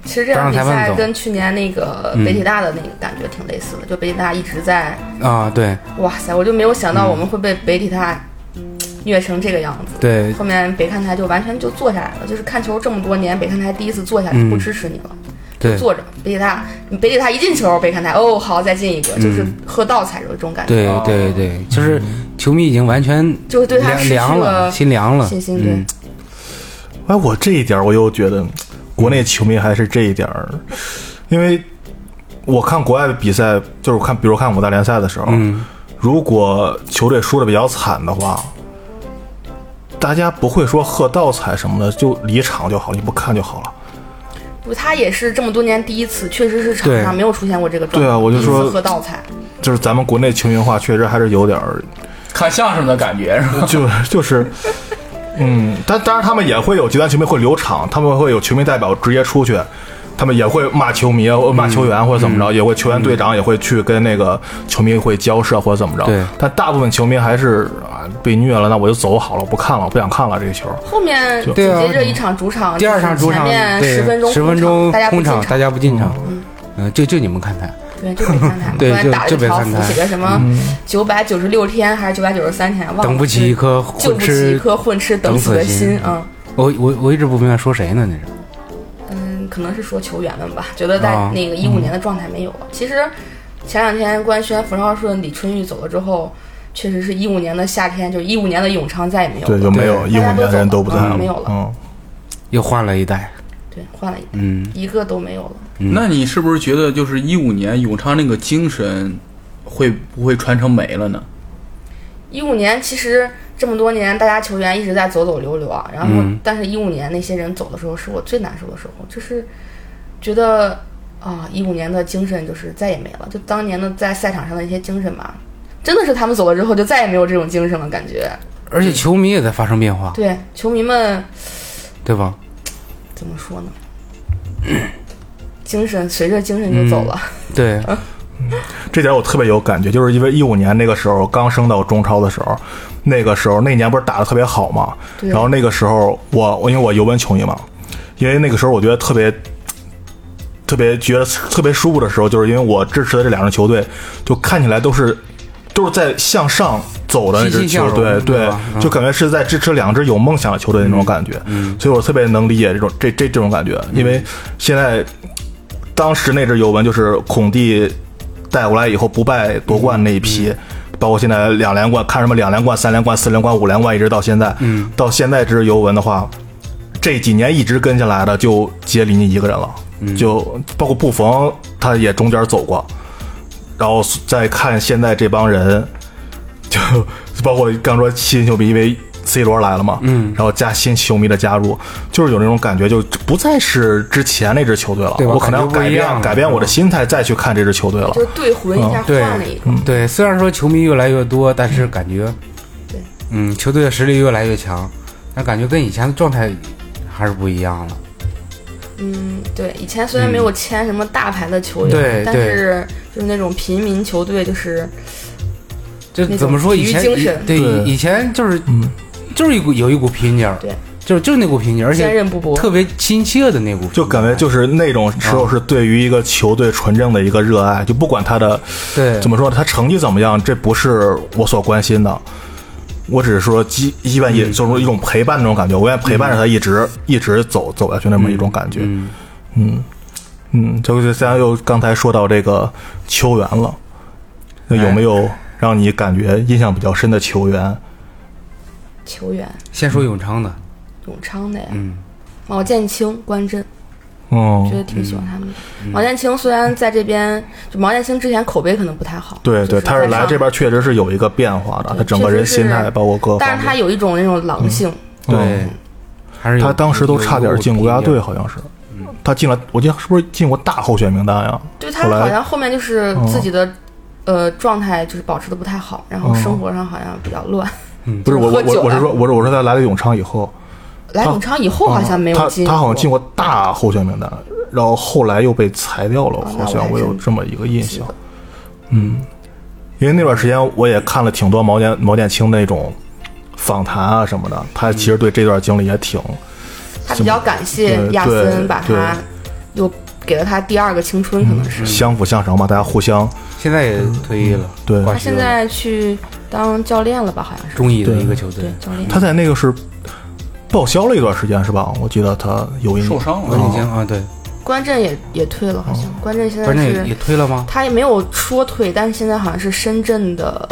其实这场比赛跟去年那个嗯。北体大的那个感觉挺类似的，就北体大一直在，啊，对。哇塞，我就没有想到我们会被北体大虐成这个样子。对，后面北看台就完全就坐下来了，就是看球这么多年，北看台第一次坐下来嗯。不支持你了，对。坐着。北体大，北体大一进球，北看台哦好再进一个，就是嗯喝倒彩的这种感觉，对对对，就是球迷已经完全就是对他失去了，心凉了，信心。对，嗯。哎，我这一点我又觉得，国内球迷还是这一点儿，因为我看国外的比赛，就是看，比如看五大联赛的时候，嗯，如果球队输的比较惨的话，大家不会说喝倒彩什么的，就离场就好，你不看就好了。不，他也是这么多年第一次，确实是场上没有出现过这个状态。对啊我就说喝倒彩，就是咱们国内球迷文化确实还是有点儿，看相声的感觉是吧？就就是，嗯，但当然他们也会有极端球迷会留场，他们会有球迷代表直接出去，他们也会骂球迷、骂球员或者怎么着，也会球员队长也会去跟那个球迷会交涉或者怎么着。对但大部分球迷还是啊被虐了，那我就走好了，不看了，我不想看了这个球。后面紧接着一场主场，第二场主场前面十分钟十分钟空场，大家不进场，嗯，嗯，就就你们看台，(laughs) 对，就北看台，对就后面打了一条写着什么九百九十六天还是九百九十三天，忘了。等不起一颗混救不起一吃。颗混吃等死的心，嗯我我我一直不明白说谁呢？那是嗯，可能是说球员们吧，觉得在啊那个一五年的状态没有了。其实前两天官宣冯绍顺、李春玉走了之后，确实是一五年的夏天，就是一五年的永昌再也没有对，了。就没有对一五年的人都不在了，大家都走了嗯没有了嗯，又换了一代，对，换了一嗯，一个都没有了。嗯那你是不是觉得就是一五年永昌那个精神会不会传承没了呢？一五年其实这么多年，大家球员一直在走走留留啊，然后、嗯但是一五年那些人走的时候，是我最难受的时候，就是觉得啊，一五年的精神就是再也没了，就当年的在赛场上的一些精神吧，真的是他们走了之后就再也没有这种精神了，感觉。而且球迷也在发生变化，对，球迷们对吧？怎么说呢？精神随着精神就走了，(laughs) 对，这点我特别有感觉，就是因为一五年那个时候刚升到中超的时候，那个时候那年不是打的特别好嘛，然后那个时候我我因为我尤文球迷嘛，因为那个时候我觉得特别特别觉得特别舒服的时候，就是因为我支持的这两支球队，就看起来都是都是在向上走的那支球队，对对，嗯就感觉是在支持两支有梦想的球队那种感觉，嗯所以我特别能理解这种这这这种感觉，因为现在当时那支尤文就是孔蒂带过来以后不败夺冠那一批，包括现在两连冠，看什么两连冠、三连冠、四连冠、五连冠，一直到现在。嗯，到现在这支尤文的话，这几年一直跟下来的就杰里尼一个人了，就包括布冯他也中间走过，然后再看现在这帮人，就包括刚说新球迷，因为 C 罗来了嘛，嗯然后加新球迷的加入，就是有那种感觉，就不再是之前那支球队了，对吧我可能要改变改变我的心态，再去看这支球队了。就是兑魂一下，换了一个。对，虽然说球迷越来越多，但是感觉，对，嗯，球队的实力越来越强，但感觉跟以前的状态还是不一样了。嗯，对，以前虽然没有签什么大牌的球员，但对对是就是那种平民球队，就是就怎么说？以前体育精神对对以前就是嗯就是一股有一股拼劲儿，对，就是就是那股拼劲儿，而且坚韧不拔。特别亲切的那股就感觉就是那种时候是对于一个球队纯正的一个热爱，就不管他的对。怎么说，他成绩怎么样，这不是我所关心的。我只是说，基愿意就是一种陪伴那种感觉，我愿意陪伴着他一直一直走走下去那么一种感觉。嗯。嗯。嗯，就是咱又刚才说到这个球员了，那有没有让你感觉印象比较深的球员？球员，先说永昌的，永昌的呀，嗯毛剑卿、关震，觉得嗯，挺喜欢他们的。毛剑卿虽然在这边，就毛剑卿之前口碑可能不太好，对对，是他是来这，边确实是有一个变化的，他整个人心态包括各方面。但是他有一种那种狼性，嗯对，还是他当时都差点进国家队，好像是。他进了，我记得是不是进过大候选名单呀？对他好像后面就是嗯自己的。呃，状态就是保持的不太好，然后嗯生活上好像比较乱。不是我我我我是说我是我说他来了永昌以后，来永昌以后好像没有他进，他好像进过大候选名单，然后后来又被裁掉了，好像我有这么一个印象。嗯，因为那段时间我也看了挺多毛剑毛剑卿那种访谈啊什么的，他其实对这段经历也挺他比较感谢亚森，把他又给了他第二个青春，可能是。相辅相成吧，大家互相现在也退役了，对。他现在去当教练了吧？好像是。中乙的一个球队对，，教练。他在那个是报销了一段时间是吧？我记得他有一受伤关了，锦清啊，对，关震也也退了，好像。关震现在关键也退了吗？他也没有说退，但是现在好像是深圳的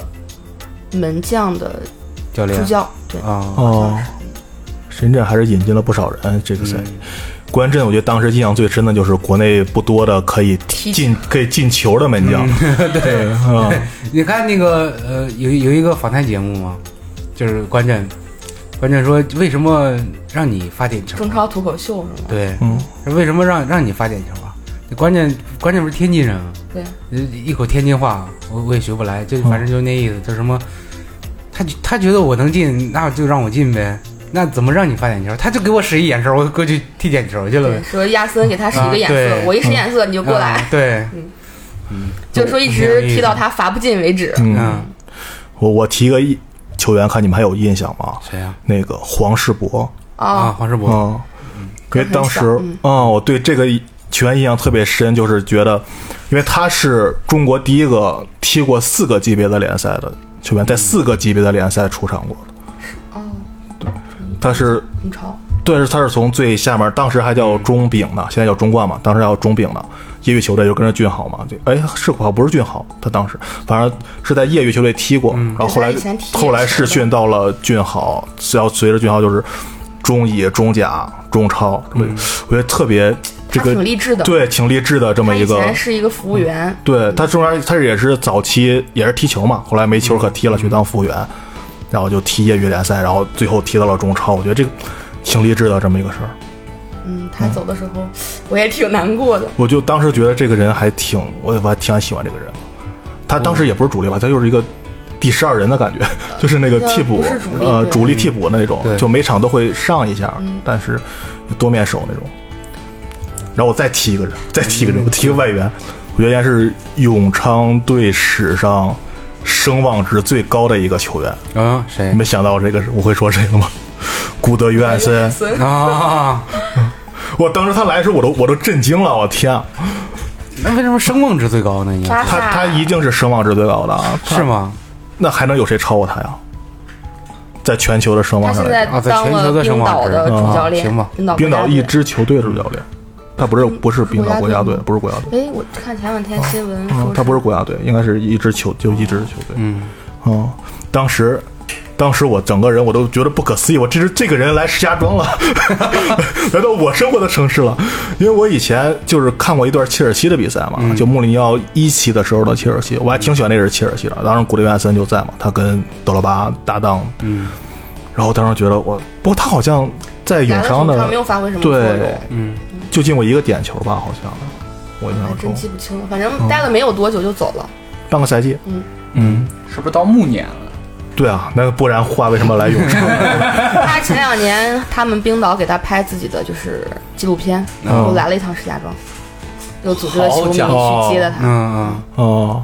门将的教练助教。对，啊，哦，深圳还是引进了不少人这个赛季。关震，我觉得当时印象最深的就是国内不多的可以踢进可以进球的门将。(laughs) 对，啊，(laughs) 你看那个呃，有有一个访谈节目吗？就是关震，关震说为什么让你发点球啊？中超脱口秀是吗？对，嗯，为什么让让你发点球啊？关键关键不是天津人吗？对，一口天津话，我我也学不来，就反正就那意思，就什么，他他觉得我能进，那就让我进呗。那怎么让你发点球？他就给我使一眼神，我过去踢点球去了，呗。说亚森给他使一个眼色，我一使眼色你就过来。啊，对，就是说一直踢到他罚不进为止。嗯，嗯，我我提个一球员，看你们还有印象吗？谁呀？那个黄世博，啊，啊，黄世博，嗯，因为当时嗯，嗯，我对这个球员印象特别深，就是觉得，因为他是中国第一个踢过四个级别的联赛的球员，在四个级别的联赛出场过他是中超，对，他是从最下面，当时还叫中丙呢，现在叫中冠嘛，当时叫中丙呢。业余球队就跟着俊豪嘛，就哎是好不是俊豪，他当时。反正是在业余球队踢过，然后后来后来试训到了俊豪，只要随着俊豪就是中乙、中甲、中超，我觉得特别这个挺励志的。对挺励志的这么一个以前是一个服务员，对他中间他也是早期也是踢球嘛，后来没球可踢了，去当服务员，然后就踢业余联赛，然后最后踢到了中超。我觉得这个挺励志的这么一个事儿。嗯，他走的时候我也挺难过的。我就当时觉得这个人还挺，我我还挺喜欢这个人。他当时也不是主力吧，他就是一个第十二人的感觉，(laughs) 就是那个替补不是主力呃主力替补那种，就每场都会上一下嗯，但是多面手那种。然后我再踢一个人，再踢一个人，我踢个外援，我觉得应该是永昌队史上声望值最高的一个球员。嗯，谁你们想到这个我会说谁了吗？古德约翰森。啊？我当时他来的时候，我都我都震惊了，我天啊！那为什么声望值最高呢？他他一定是声望值最高的啊！是？吗？那还能有谁超过他呀？在全球的声望上来讲，现在啊在全球的声冰岛望值的主教练，行吧冰岛一支球队的主教练，他不是不是冰岛国家队，不是国家队，哎，我看前两天新闻说嗯，他不是国家队，应该是一支球就一支球队。嗯，嗯，当时，当时我整个人我都觉得不可思议，我这是这个人来石家庄了，(laughs) 来到我生活的城市了。因为我以前就是看过一段切尔西的比赛嘛，就穆里尼奥一期的时候的切尔西，我还挺喜欢那支切尔西的。当时古德约翰森就在嘛，他跟德罗巴搭档，嗯，然后当时觉得我，不过他好像在场没的有发挥什么作对用，嗯，就进过一个点球吧，好像我印还真象中记不清了。反正待了没有多久就走了。半个赛季。嗯嗯，是不是到暮年了？对啊，那不然话为什么来永昌？(laughs) 他前两年他们冰岛给他拍自己的就是纪录片，然后来了一趟石家庄，又组织了球迷去接的他。嗯哦，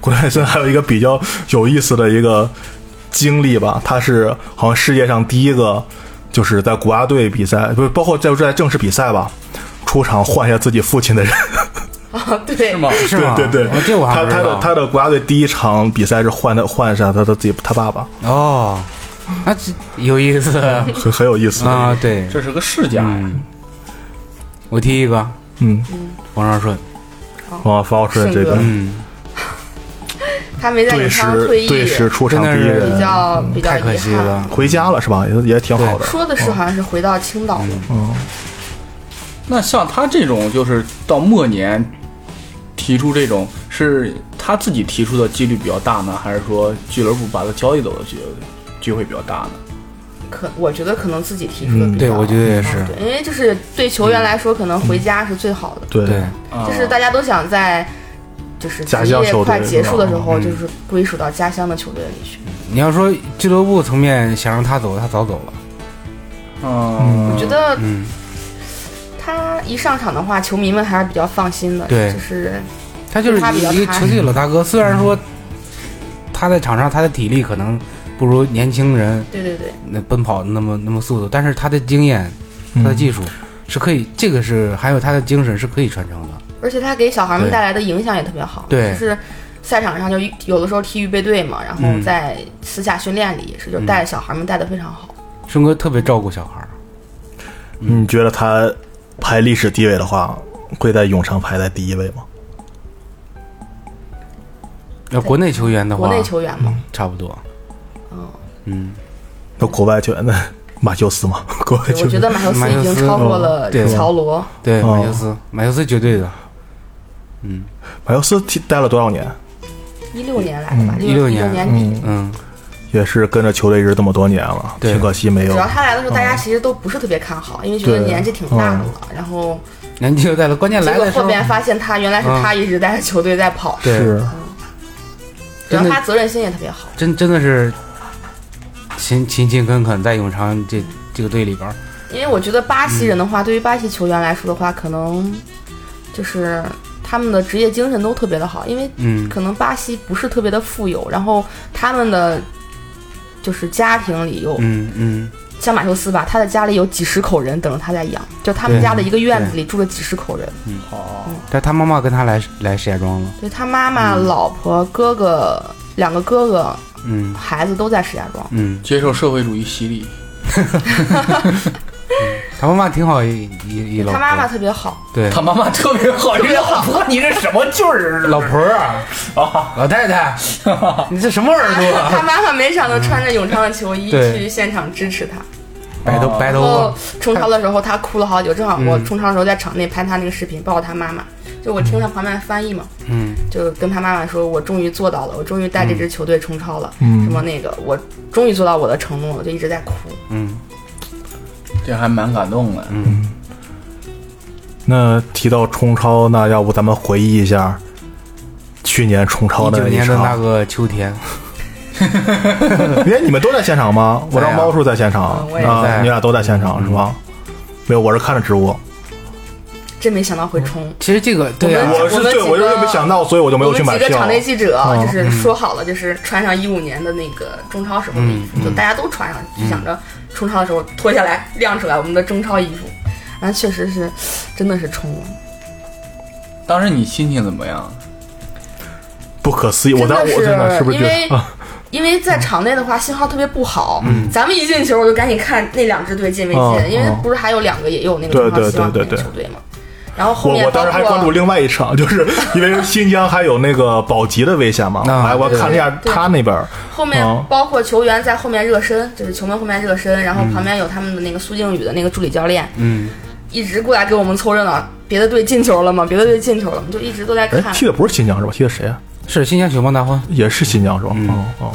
古德约翰森还有一个比较有意思的一个经历吧，他是好像世界上第一个就是在国家队比赛，不是包括在在正式比赛吧，出场换下自己父亲的人。啊，(laughs) 对，是吗？嗯，是吗？对对哦这我还他他的。他的国家队第一场比赛是换的换下他的自己他爸爸，哦，那这有意思 (laughs) 很很有意思。啊！对，这是个世家。嗯，我提一个嗯，王少顺，王方顺这个嗯，他没在队永昌史退役，队史出场第一真的是比，较比较太可遗憾。惜了。回家了是吧？也也挺好的。说的是好像是回到青岛了，嗯，那像他这种，就是到末年提出这种，是他自己提出的几率比较大呢，还是说俱乐部把他交易走的机机会比较大呢？可我觉得可能自己提出的嗯比较，对我觉得也是因为就是对球员来说，可能回家是最好的，对就是大家都想在就是职业家乡快结束的时候，嗯就是归属到家乡的球队里去。你要说俱乐部层面想让他走，他早走了。嗯，我觉得嗯，他一上场的话，球迷们还是比较放心的，对就是他就是他比较一个球队老大哥。虽然说他在场上他的体力可能不如年轻人对对对，那奔跑那么那么速度，但是他的经验、他的技术是可以，这个是还有他的精神是可以传承的。而且他给小孩们带来的影响也特别好，对就是赛场上就有的时候踢预备队嘛，然后嗯在私下训练里也是，就带小孩们带的非常好。顺哥特别照顾小孩儿，你觉得他排历史地位的话，会在永昌排在第一位吗？要国内球员的话，国内球员嘛，差不多。嗯，嗯，那国外球员呢？(laughs) 马修斯吗？国外球员我觉得马修斯已经超过了对乔罗，对，哦马修斯，马修斯绝对的。嗯马修斯踢待了多少年？一六年来的吧，嗯16六年年底。嗯，嗯，也是跟着球队一直这么多年了，挺可惜没有主要。他来的时候，大家其实都不是特别看好，因为觉得年纪挺大的了。然后年纪又在了，关键来的时候，果后边发现他原来是他一直带着球队在跑，对，是，然后他责任心也特别好。真真的是勤勤勤恳恳，在永昌这这个队里边，因为我觉得巴西人的嗯话，对于巴西球员来说的话，可能就是他们的职业精神都特别的好，因为嗯，可能巴西不是特别的富有，然后他们的就是家庭里有嗯嗯，像马修斯吧，他的家里有几十口人等着他在养，就他们家的一个院子里住了几十口人。嗯。好，但他妈妈跟他来来石家庄了，对他妈妈、老婆、哥哥两个哥哥、嗯。孩子都在石家庄。嗯，接受社会主义洗礼，(laughs) 他妈妈挺好一一一老婆，他妈妈特别好，对他妈妈特别好，这老婆你这什么劲儿？老婆儿啊，老太太，(laughs) 你这什么耳朵啊？他妈妈每场都穿着永昌的球衣 (laughs) 对去现场支持他。白头白头然后，冲超的时候，他哭了好久。正好我嗯冲超的时候在场内拍他那个视频，抱着他妈妈。就我听他旁边翻译嘛，嗯就跟他妈妈说：“我终于做到了，我终于带这支球队冲超了。嗯什么那个，我终于做到我的承诺了，就一直在哭。嗯这还蛮感动的。嗯，那提到冲超，那要不咱们回忆一下去年冲超的一年的那？个秋天，因为，你们都在现场吗？我让猫叔在现场啊，在你俩都在现场是吧？没有，我是看着直播。真没想到会冲。其实这个对啊我，我是对，我们几我就是个没想到，所以我就没有去买票我们几个场。内记者嗯就是说好了，就是穿上一五年的那个中超时候的衣服，就大家都穿上，就想着冲超的时候脱下来亮出来我们的中超衣服。然后确实是，真的是冲了，当时你心情怎么样？不可思议，我当我真的是不是因为觉得啊？因为在场内的话信号特别不好，咱们一进球我就赶紧看那两支队进没进，嗯因为嗯不是还有两个也有那个对中超希望对对对的球队嘛。然后后我面包我当时还关注另外一场，(laughs) 就是因为新疆还有那个保级的危险嘛，啊哎，我看了一下他那边，后面嗯包括球员在后面热身，就是球门后面热身，然后旁边有他们的那个苏靖宇的那个助理教练，嗯，一直过来给我们凑热闹。别的队进球了吗？别的队进球了，我们就一直都在哎，看。踢的不是新疆是吧？踢的谁啊？是新疆雪邦大婚，也是新疆是吧？嗯哦哦，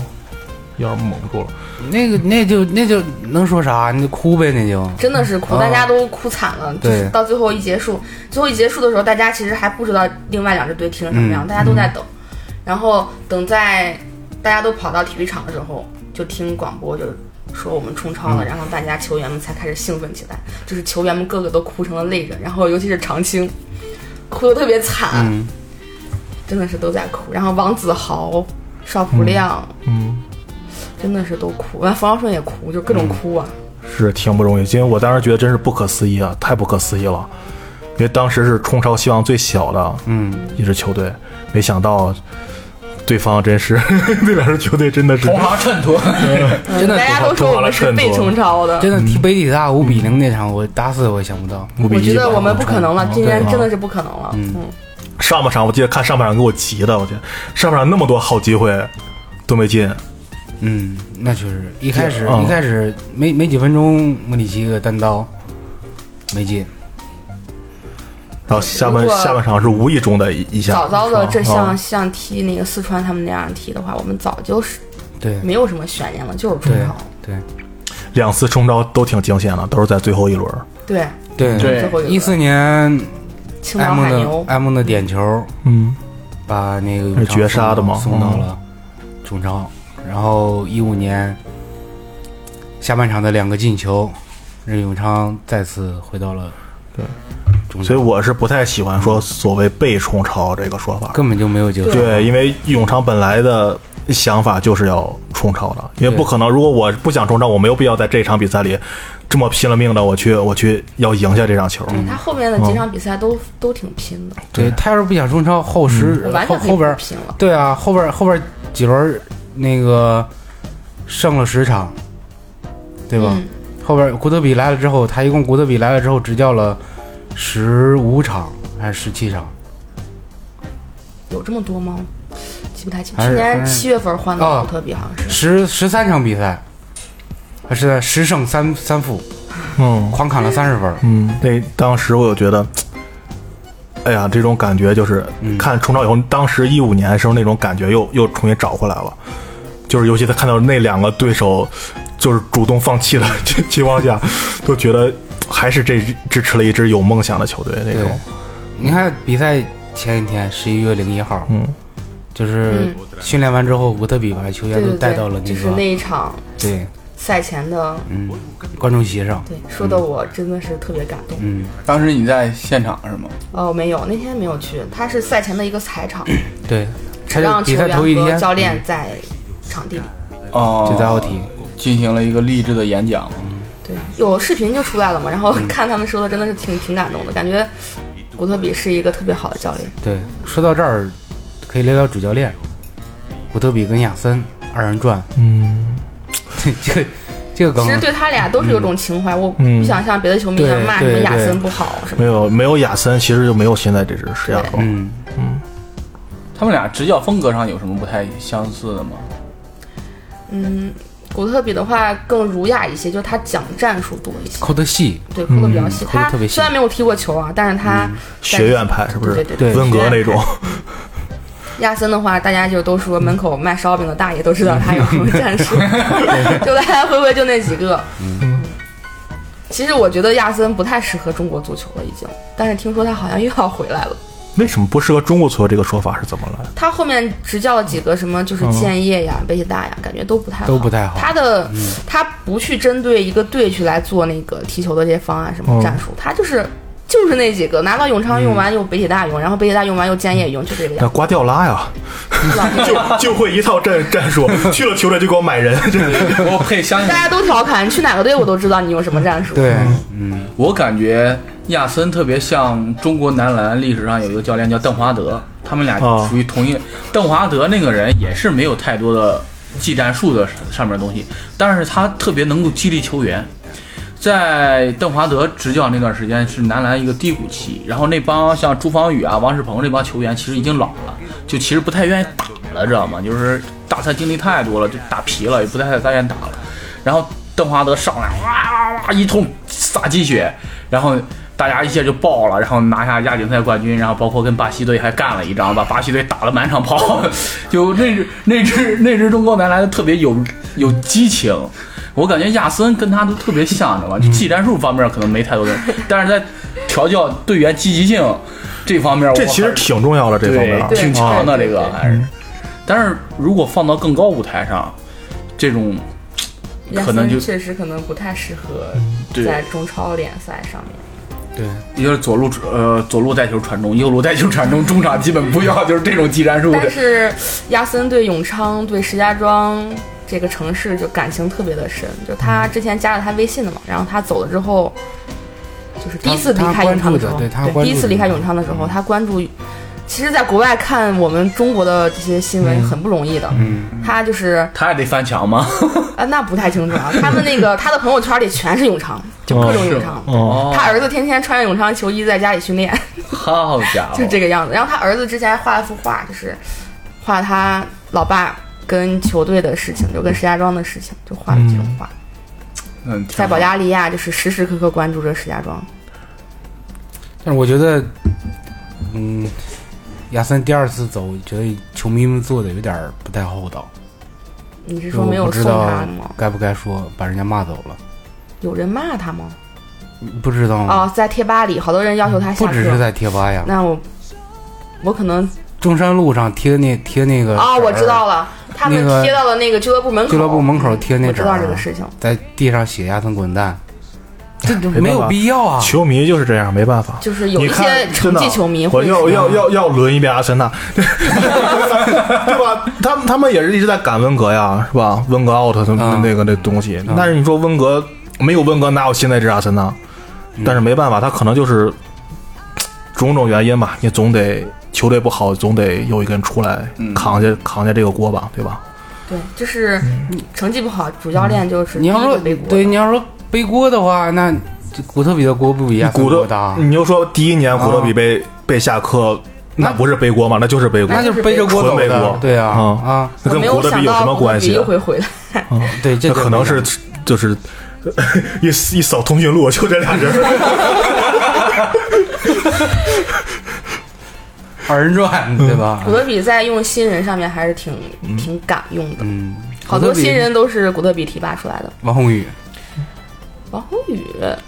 有点蒙住了。那个那就那就能说啥？你就哭呗，那就真的是哭，啊大家都哭惨了。就是对到最后一结束，最后一结束的时候，大家其实还不知道另外两支队踢成什么样，嗯大家都在等。然后等在大家都跑到体育场的时候，就听广播就说我们冲超嗯了，然后大家球员们才开始兴奋起来，就是球员们个个都哭成了泪人，然后尤其是常青，哭得特别惨，嗯，真的是都在哭。然后王子豪、邵普亮，嗯，真的是都哭，完冯绍顺也哭，就各种哭啊。是挺不容易，因为我当时觉得真是不可思议啊，太不可思议了。因为当时是冲超希望最小的嗯，一支球队，没想到对方真是 (laughs) 那两支球队真的是同行衬托，嗯 (laughs) 真的大家都说我们是被冲超的。真的踢北体大五比零那场，我打死我也想不到。五比一。我觉得我们不可能了，今年真的是不可能了。嗯嗯，上半场我记得看上半场给我急的，我天，上半场那么多好机会都没进，嗯，那确实一开始嗯一开始没没几分钟，莫里奇个单刀没进。然后下半下半场是无意中的一一下，早早的这啊像像踢那个四川他们那样踢的话，我们早就是对。没有什么悬念了，就是冲对超。对。两次冲超都挺惊险的，都是在最后一轮。对，对。对。最后一四年青埃蒙的岛海牛，埃蒙的点球嗯，把那个是绝杀的吗嗯送到了中超，然后一五年下半场的两个进球，任永昌再次回到了对，所以我是不太喜欢说所谓被冲超这个说法。根本就没有机会。对，因为永昌本来的想法就是要冲超的，因为不可能，如果我不想冲超，我没有必要在这场比赛里这么拼了命的我去我去要赢下这场球。他后面的几场比赛都都挺拼的，对他要是不想中超，后十完全后后边不拼了。对啊，后边后边几轮那个胜了十场，对吧？后边古德比来了之后，他一共古德比来了之后执教了十五场还是十七场？有这么多吗？记不太清。去年七月份换的古德比，好像是。十十三场比赛，还是十胜三三负，嗯狂砍了三十分。嗯，那当时我就觉得，哎呀，这种感觉就是看冲超以后，当时一五年的时候那种感觉又又重新找回来了，就是尤其他看到那两个对手就是主动放弃的情况下，都觉得还是这支持了一支有梦想的球队那对。种。，你看比赛前一天，十一月零一号，嗯，就是嗯。训练完之后，乌特比把球员都带到了对，那就是那个一场对，赛前的，嗯，观众席上，对，说的我真的是特别感动。嗯，当时你在现场是吗？哦，没有，那天没有去，他是赛前的一个采场，对，他让球就比赛头一天员和教练在场地里。哦，就在奥体，进行了一个励志的演讲。对，有视频就出来了嘛，然后看他们说的真的是挺挺感动的，感觉古特比是一个特别好的教练。对，说到这儿，可以聊聊主教练，古特比跟亚森二人转，嗯，(laughs) 这个这个梗其实对他俩都是有种情怀，我嗯不想像别的球迷一样骂什么亚对对森不好什么没有没有亚森，其实就没有现在这支石亚庄。嗯，他们俩执教风格上有什么不太相似的吗？嗯，古特比的话更儒雅一些，就是他讲战术多一些，抠的细，对，抠的比较细。他虽然没有踢过球啊，但是他学院派是不是？对对对对温格那种。(laughs) 亚森的话，大家就都说门口卖烧饼的大爷都知道他有什 (laughs) 么战术，(laughs) 就来来回回就那几个。嗯其实我觉得亚森不太适合中国足球了，已经。但是听说他好像又要回来了。为什么不适合中国足球？这个说法是怎么来的？他后面执教了几个什么，就是建业呀、北体大呀，感觉都不太好。都不太好。他的、他不去针对一个队去来做那个踢球的这些方案什么嗯。战术，他就是就是那几个，拿到永昌用完又北体大用，然后北体大用完又建业用，就这个样。那瓜迪奥拉呀，子。就就会一套战战术，(laughs) 去了球队就给我买人，这 (laughs) 我可以相信大，家都调侃，你去哪个队我都知道你用什么战术。对，嗯，我感觉亚森特别像中国男篮历史上有一个教练叫邓华德，他们俩哦属于同一。邓华德那个人也是没有太多的技战术的上面的东西，但是他特别能够激励球员。在邓华德执教那段时间是男篮一个低谷期，然后那帮像朱芳雨啊、王仕鹏这帮球员其实已经老了，就其实不太愿意打了，知道吗？就是大赛经历太多了，就打疲了，也不太太愿意打了。然后邓华德上来哇哇哇一通撒鸡血，然后大家一下就爆了，然后拿下亚锦赛冠军，然后包括跟巴西队还干了一仗，把巴西队打了满场跑，(laughs) 就那支那支那支中国男篮特别有有激情。我感觉亚森跟他都特别像，知道吧？就技战术方面可能没太多的，但是在调教队员积极性这方面，这其实挺重要的，这方面挺强的，这个还是。但是如果放到更高舞台上，这种亚可能就确实可能不太适合在中超联赛上面。对，也就是左路呃左路带球传中，右路带球传中，中场基本不要，就是这种技战术的但。是亚森对永昌、对石家庄这个城市就感情特别的深，就他之前加了他微信的嘛，然后他走了之后，就是第一次离开永昌的时候，对第一次离开永昌的时候，他关注。其实，在国外看我们中国的这些新闻很不容易的。嗯，他就是他也得翻墙吗？啊，(laughs) 那不太清楚啊。(laughs) 他们那个他的朋友圈里全是永昌，就各种永昌。哦，他儿子天天穿着永昌球衣在家里训练，好家伙，(laughs) 就是这个样子。然后他儿子之前还画了幅画，就是画他老爸跟球队的事情，就跟石家庄的事情，就画了这种画。嗯，在保加利亚就是时时刻刻关注着石家庄。但是我觉得，嗯，亚森第二次走，觉得球迷们做的有点儿不太厚道。你是说没有送我不知道他吗？该不该说把人家骂走了？有人骂他吗？不知道啊？哦，在贴吧里，好多人要求他下课。不只是在贴吧呀，那我，我可能中山路上贴那贴那个哦，我知道了，他们贴到了那个俱乐部门口。俱乐部门口贴那我知道这个事情。在地上写亚森滚蛋，这没没有必要啊。球迷就是这样，没办法。就是有一你看些成绩球迷我要要要 (laughs) 要轮一遍阿森纳，(laughs) 对吧？他们他们也是一直在赶温格呀，是吧？温格 out 的嗯那个那东西，嗯但是你说温格没有温格，哪有现在这阿森纳？但是没办法，他可能就是 (tsk) 种种原因吧，你总得球队不好，总得有一个人出来嗯扛下扛下这个锅吧，对吧？对，就是你成绩不好，主教练就是你要说第一个背锅对，你要说背锅的话，那这古特比的锅不比古德锅大，，你就说第一年古特比被被下课，那不是背锅吗？那就是背锅那，就是背着锅走的背锅，对啊嗯啊，那跟古德比有什么关系啊？又会回来。对，这可能是就是 (laughs) 一一扫通讯录，就这俩人。二人转，对吧古？德比在用新人上面还是挺挺敢用的，嗯，好多新人都是古德比提拔出来的。王宏宇，王宏宇、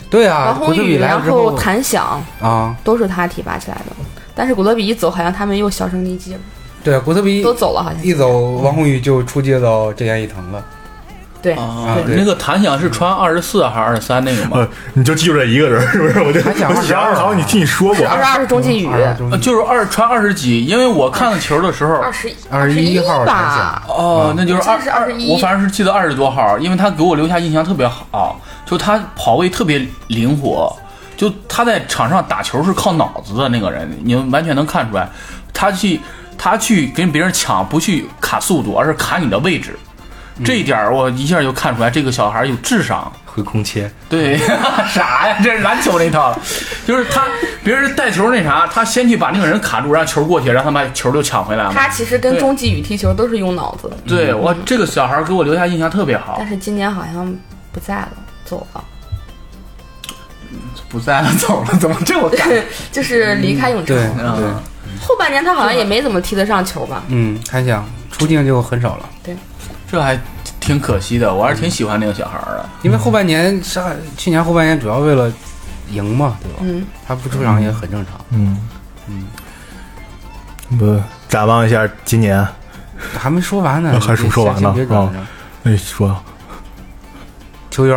对啊，王宏宇，然后谭响啊，都是他提拔起来的。但是古德比一走，好像他们又销声匿迹了，对，古特比都走了，好像一走，王宏宇就出借到浙江伊藤了。对啊，对。那个谭响是穿二十四还是二十三那个吗？呃，(laughs) 你就记住这一个人，是不是？我就还想我想22好像你听你说过，二十二是钟继宇，就是二穿二十几，因为我看球的时候，二十二十一号吧，哦，那就是二我记得是21我反正是记得二十多号，因为他给我留下印象特别好，就他跑位特别灵活，就他在场上打球是靠脑子的那个人，你们完全能看出来，他去他去跟别人抢，不去卡速度，而是卡你的位置。这一点儿我一下就看出来，这个小孩有智商。会空切，对，(laughs) 啥呀？这是篮球那套，就是他别人带球那啥，他先去把那个人卡住，让球过去，让他把球就抢回来了。他其实跟对钟继宇踢球都是用脑子，对我这个小孩给我留下印象特别好但，是今年好像不在了，走了，不在了，走了，怎么 (laughs) 这么干？就是离开永昌。对嗯对，后半年他好像也没怎么踢得上球吧？嗯，还想出镜就很少了，对这还挺可惜的，我还是挺喜欢那个小孩的。因为后半年上去年后半年主要为了赢嘛，对吧？嗯，他不出场也很正常。嗯嗯，不展望一下今年，还没说完呢，(laughs) 还说说完呢啊着。哎，说球员，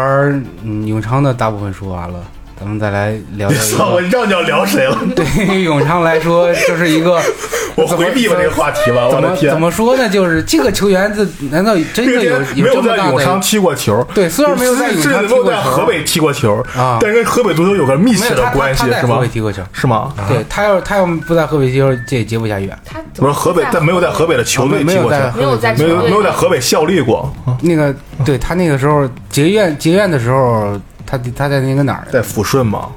嗯，永昌的大部分说完了，咱们再来聊聊一操！我个。知道你要聊谁了，对于永昌来说，这是一个 (laughs) 我回避吧这个话题吧。我的天怎么怎，么说呢？就是这个球员，这难道真的有没有这么大在永昌的？踢过球，对虽然没有在永昌踢过球在河北踢过球啊但是跟河北足球有个密切的关系是吗河北？踢过球。是吗？对他要他要不在河北踢球，这也结不下缘。他怎么不是河北，但没有在河北的球队踢过球没有在，没有没有在河北效力过，那个，对他那个时候结怨结怨的时候，他他在那个哪儿？在抚顺吗。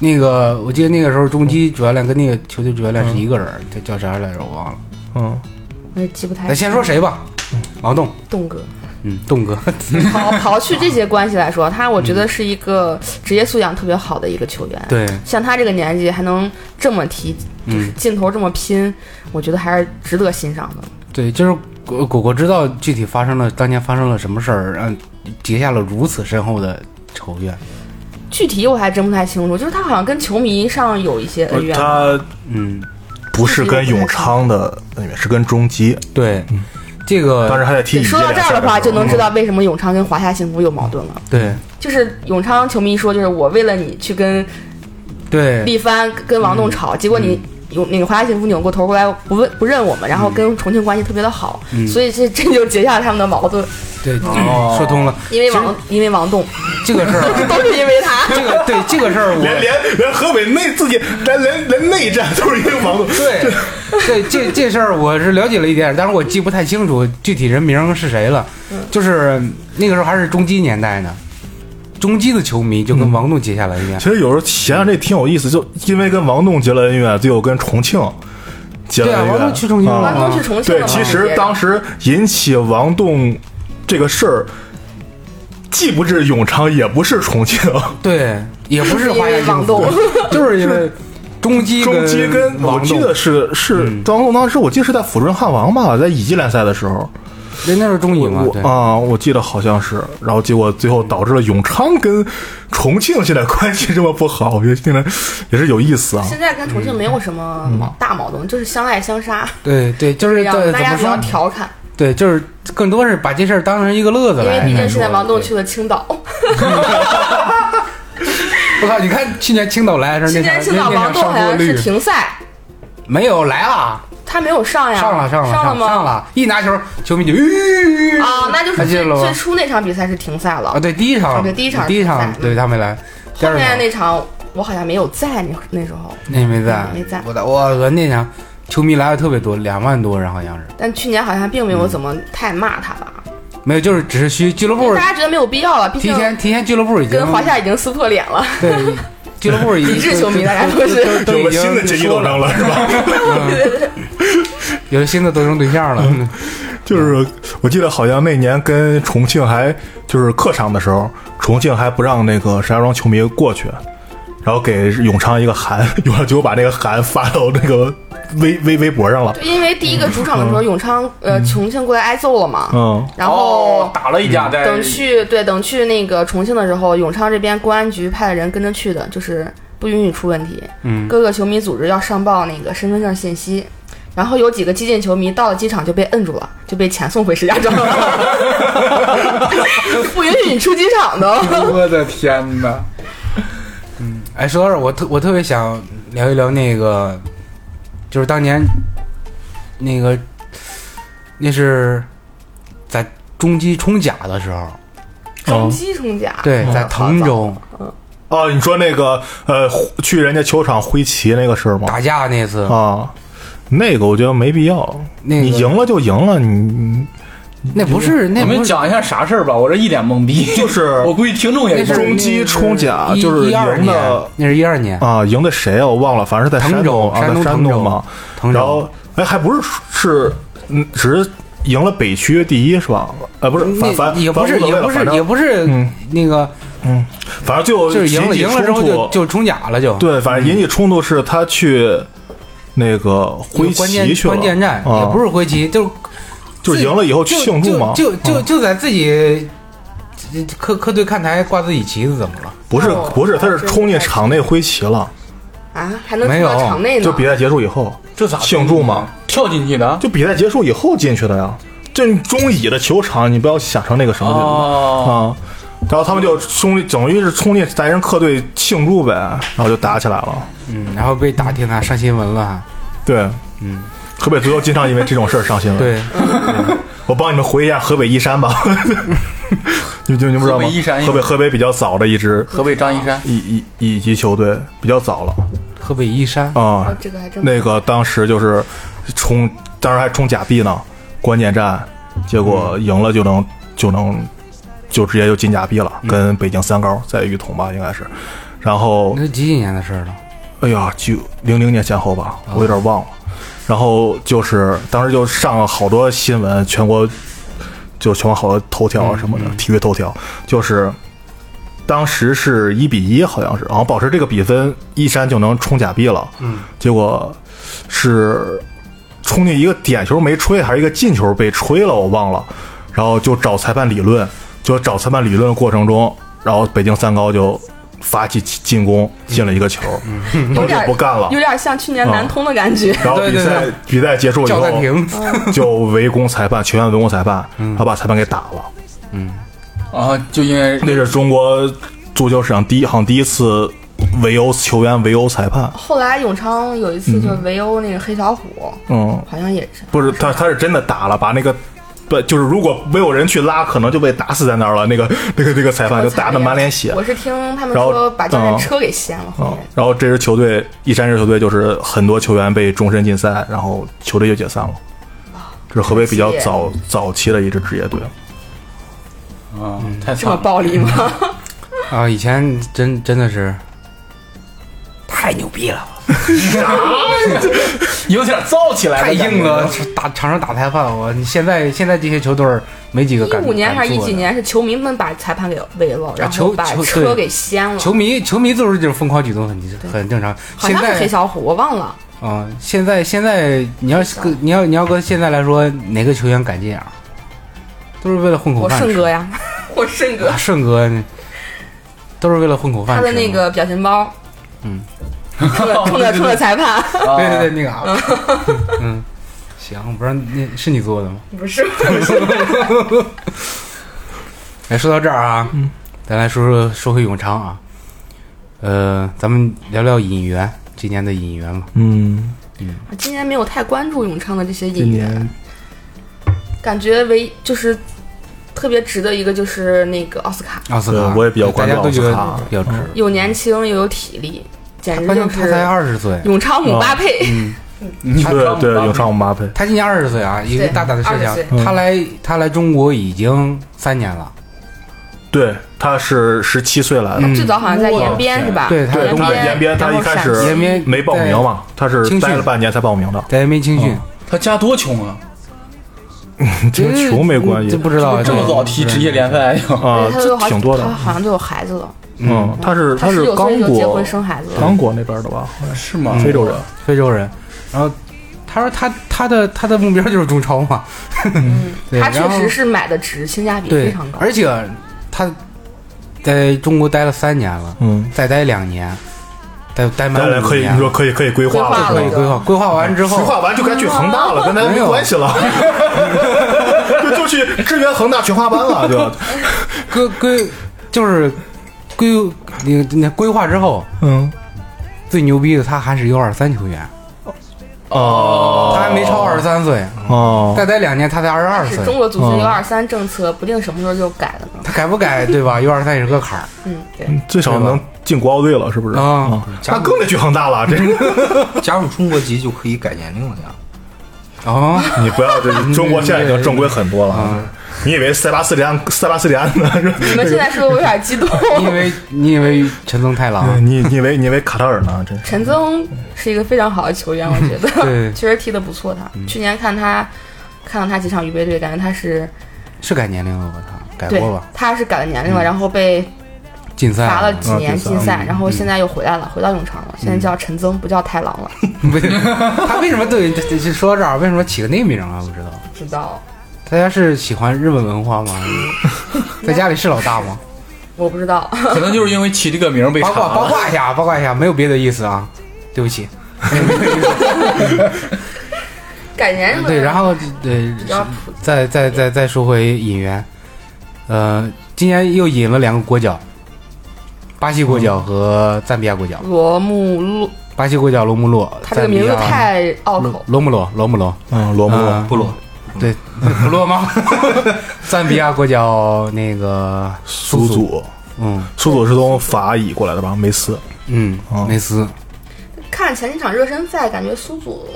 那个我记得那个时候中基主教练跟那个球队主教练是一个人，他叫啥来着？我忘了。嗯，我也记不太。咱先说谁吧，王栋，栋哥，嗯，栋哥，(laughs) 刨刨去这些关系来说，他我觉得是一个职业素养特别好的一个球员。对，像他这个年纪还能这么踢，就是嗯，劲头这么拼，我觉得还是值得欣赏的。对，就是果果果知道具体发生了当年发生了什么事儿，让结下了如此深厚的仇怨。具体我还真不太清楚，就是他好像跟球迷上有一些恩怨。他嗯，不是跟永昌的恩怨，是跟中基，对，这个当时还在踢乙级说到这儿的话，就能知道为什么永昌跟华夏幸福有矛盾了。对。就是永昌球迷说，就是我为了你去跟对。力帆、跟王栋吵，结果你有那个华夏幸福扭过头过来不问不认我们，然后跟重庆关系特别的好，所以这这就结下了他们的矛盾。对，说通了。因为王因为王栋，(laughs) 这个事儿，都是因为他。这个对这个事儿，我连连连河北内自己连连连内战都是因为王栋，对，(laughs) 对，这这事儿我是了解了一点，但是我记不太清楚具体人名是谁了。就是那个时候还是中基年代呢，中基的球迷就跟王栋结下了恩怨。其实有时候想想这挺有意思，就因为跟王栋结了恩怨，最后跟重庆结了对啊，恩怨。王栋去重庆了。啊。王栋去重庆对，其实当时引起王栋这个事儿，既不是永昌，也不是重庆，对，也不是因华夏幸福为王栋，就是因为中基中基跟我王栋记得是是嗯王栋。当时我记得是在抚顺汉王吧，在乙级联赛的时候，人家是中乙嘛，啊，我记得好像是，然后结果最后导致了永昌跟重庆现在关系这么不好，我觉得现在也是有意思啊。现在跟重庆没有什么大矛盾，就是相爱相杀，对对，(laughs) 就是大家比较怎么说？调侃。对，就是更多是把这事儿当成一个乐子因为来。毕竟现在王栋对去了青岛，(laughs) 我靠！你看去年青岛来的时候，去年青岛王栋好像是率停赛，没有来了，他没有上呀，上了上了上吗？了上了，一拿球，球迷就吁啊，那就是最最初那场比赛是停赛了。啊！，对，第一场，对第一场第一场对他没来，后面那场我好像没有在那那时候，那没在，没在。我的我我那场球迷来的特别多，两万多人好像是，但去年好像并没有怎么太骂他吧，没有，就是只是需俱乐部大家觉得没有必要了，毕提前提前俱乐部已经跟华夏已经撕破脸了。对 (laughs) 俱乐部已经抵制球迷大家都是有了都已经新的阶级斗争了，是吧？(laughs) (laughs) 有了新的斗争对象了。嗯就是我记得好像那年跟重庆还就是客场的时候，重庆还不让那个石家庄球迷过去，然后给永昌一个函，(laughs) 永昌就把那个函发到那个微微微博上了。因为第一个主场的时候，永昌呃重庆过来挨揍了嘛，嗯，然后哦打了一架，在等去对等去那个重庆的时候，永昌这边公安局派的人跟着去的，就是不允许出问题。嗯，各个球迷组织要上报那个身份证信息，然后有几个激进球迷到了机场就被摁住了，就被遣送回石家庄了，(laughs) (laughs) 不允许你出机场的。我的天哪！哎，说到这儿，我特我特别想聊一聊那个，就是当年那个，那是在中基冲甲的时候，中基冲甲，对，在滕州哦，你说那个呃，去人家球场挥旗那个事儿吗？打架那次，啊，那个我觉得没必要，那个你赢了就赢了，你那不是那你不是们讲一下啥事儿吧，我这一脸懵逼。(laughs) 就是 (laughs) 我估计听众也中基冲甲就是赢的，那是一二年，啊，赢的谁啊？我忘了，反正是在山东啊，山在山东嘛。然后哎，还不是是嗯，只是赢了北区第一是吧？呃，不是，反那反也不是也不是也不是嗯那个，嗯反正就就是赢了赢了之后就就冲甲了就，对，反正引起冲突是他去那个挥关键旗去了，关键战啊也不是挥旗，就是就是赢了以后去庆祝吗，就就就在自己客客队看台挂自己旗子，怎么了？不是哦不是，他是冲进场内挥旗了，啊，还能冲没有到场内呢？就比赛结束以后这咋庆祝吗，跳进去的？就比赛结束以后进去的呀。这中乙的球场，你不要想成那个什么哦，啊。然后他们就冲进，等于是冲进咱人客队庆祝呗，然后就打起来了。嗯，然后被打听啊，上新闻了。对，嗯，河北足球经常因为这种事儿上新闻。，对，(laughs) 我帮你们回忆一下河北一山吧。(laughs) 你你你不知道吗河北？河北河北比较早的一支河北张一山，一一一级球队，比较早了河北一山。啊哦。这个还真那个当时就是冲，当时还冲假币呢，关键战，结果赢了就能就能就直接就进假币了，跟北京三高在裕彤吧，应该是。然后那是几几年的事儿了？哎呀，九零零年前后吧，我有点忘了。然后就是当时就上了好多新闻，全国就全国好多头条啊什么的，体育头条，就是当时是一比一，好像是，然后保持这个比分，一山就能冲假币了。嗯，结果是冲进一个点球没吹，还是一个进球被吹了，我忘了。然后就找裁判理论，就找裁判理论的过程中，然后北京三高就发起进攻，进了一个球，然后就不干了有。点像去年南通的感觉。然后比赛比赛结束以后。就围攻裁判，球员围攻裁判，他把裁判给打了。嗯啊，就因为那是中国足球史上第一，好像第一次围殴球员、围殴裁判。后来永昌有一次就围殴那个黑小虎，嗯，好像也是不是他，他是真的打了，把那个。对，就是如果没有人去拉，可能就被打死在那儿了。那个、那个、那个裁判就打的满脸血。我是听他们说把教练嗯车给掀了，后嗯面，然后这支球队，一山这支球队就是很多球员被终身禁赛，然后球队就解散了。这是河北比较早早期的一支职业队。啊，太这么，暴力吗？(laughs) 啊，以前真真的是太牛逼了，(laughs) 有点燥起来太硬了，打场上打裁判，我你现在现在这些球队没几个敢一。五年还是一？几年？是球迷们把裁判给围了，然后球把球车给掀了。球迷球迷做出这种疯狂举动很很正常。现好像是黑小虎，我忘了。啊、现在现在你要是跟你要你要搁现在来说，哪个球员敢这样？都是为了混口饭吃。顺哥呀，(laughs) 我顺哥啊，，顺哥 (laughs) 都是为了混口饭吃。他的那个表情包，嗯，冲着冲着冲着裁判，啊。对对对，那个啊，(laughs) 嗯，行，我不知道那是你做的吗？不是。(laughs) 哎，说到这儿啊，咱来说说说回永昌啊，呃，咱们聊聊引援，今年的引援嘛。嗯。嗯，今年没有太关注永昌的这些今演员，感觉唯就是特别值的一个就是那个奥斯卡，奥斯卡，我也比较关注大家都觉得奥斯卡。比较值。又年轻又有体力，简直关就是他才二十岁，永昌姆巴佩。嗯，对对，永昌姆巴佩，他今年二十岁啊，一个对大胆的设想，他来他来中国已经三年了，对，他是十七岁来的。嗯最早好像在延边是吧？对他对他东北延边，他一开始延边没报名嘛，他是待了半年才报名的，在没青训，他家多穷啊，(laughs) 这跟穷没关系这不知道这么早踢职业联赛呀？啊，挺多的。好像都有孩子了，嗯，他是他是刚果婚生孩子。刚果那边的吧，好像是吗？非洲人。非洲人，然后他说他他的他的目标就是中超嘛，(laughs) 他确实是买的值，性价比非常高，。而且他在中国待了三年了，嗯，再待两年，待待满可以，你说可以可以规划了，可以规划，规划完之后规，划完就该去恒大了，跟咱没关系了，(laughs) 就就去支援恒大全华班了，对吧？(laughs) 规规就是规那个那规划之后，嗯，最牛逼的他还是 U 二三球员，哦，他还没超二十三岁，哦，再待两年他才二十二岁。是中，国足球嗯 U 二三政策，不定什么时候就改了呢。他改不改对吧？(laughs) U 二三也是个坎儿，嗯，对，最少能进国奥队了，是不是？啊那更得去恒大了，这。(laughs) 加入中国籍就可以改年龄了呀。哦，你不要这，中国现在已经正规很多了。嗯。你以为塞巴斯蒂安塞巴斯蒂安呢？你们现在说的我有点激动。(laughs) 你以为你以为陈增太郎？你你以为你以为卡塔尔呢？真是。陈增是一个非常好的球员，我觉得对 (laughs) 确实踢得不错。他去年看他看到他几场预备队，感觉他是是改年龄了吧？他改对过吧？，他是改了年龄了，然后被禁赛罚了几年啊禁赛，然后现在又回来了，回到永昌了，现在叫陈增，不叫太郎了。(laughs) 他为什么对？这这说到这儿，为什么起个那名啊？不知道。不知道，大家是喜欢日本文化吗？(laughs) 在家里是老大吗？我不知道。可能就是因为起这个名儿被查八卦八了。卦一下，八卦一下，没有别的意思啊，对不起。(laughs) 改年龄了对，然后对比，较普再再再再说回引援，呃，今年又引了两个国脚，巴西国脚和赞比亚国脚。罗穆洛，巴西国脚罗穆洛，他这个名字亚太拗口。罗穆罗，罗穆罗，嗯，罗穆罗嗯部落对，不落吗？(laughs) 赞比亚国脚那个，苏祖，嗯苏祖是从法乙过来的吧？梅斯，嗯哦，梅斯看前几场热身赛，感觉苏祖，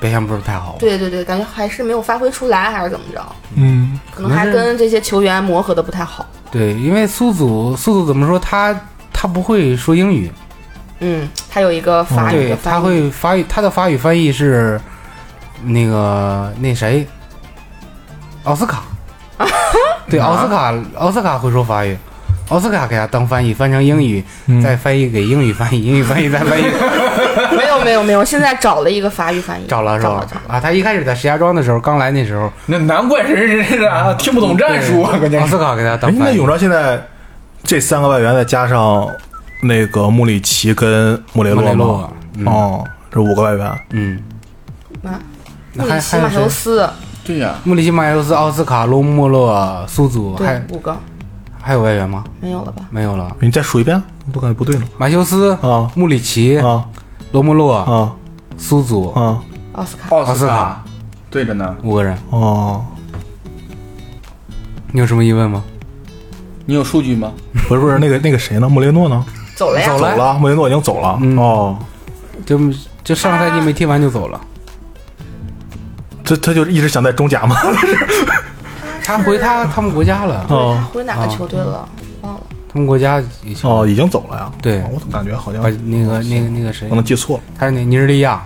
表现不是太好。对对对，感觉还是没有发挥出来，还是怎么着？嗯，可能还跟这些球员磨合的不太好。对，因为苏祖，苏祖怎么说？他他不会说英语，嗯，他有一个法语他会法语，他的法语翻译是那个那谁，奥斯卡，(laughs) 对，奥斯卡，奥斯卡会说法语，奥斯卡给他当翻译，翻成英语，嗯再翻译给英语翻译，英语翻译再翻译，(laughs) (laughs) 没有没有没有，现在找了一个法语翻译，找了是吧找了找了。？啊，他一开始在石家庄的时候，刚来那时候，那难怪人人是啊，听不懂战术啊，关键是。奥斯卡给他当哎，那翻译永。昌现在这三个外援再加上那个穆里奇跟穆雷洛哦，这五个外援，嗯，马那里奇、马还有谁？修斯，对呀，穆里奇、马修斯、奥斯卡、罗穆洛、苏祖，对还，五个还有外援吗？没有了吧？没有了。你再数一遍，我都感觉不对了。马修斯、啊穆里奇、啊罗穆洛、啊苏祖，啊！奥斯卡，奥斯卡，对着呢。五个人。哦，你有什么疑问吗？你有数据吗？(laughs) 不是不是，那个那个谁呢？穆雷诺呢？走了呀，走了走了，穆雷诺已经走了。嗯哦，就就上个赛季没踢完就走了。这他就一直想在中甲吗？(laughs) 他回他他们国家了，回哪个球队了？忘了。他们国家已经哦，已经走了呀。对哦我怎么感觉好像那个那个那个谁可，能记错了。他是那尼日利亚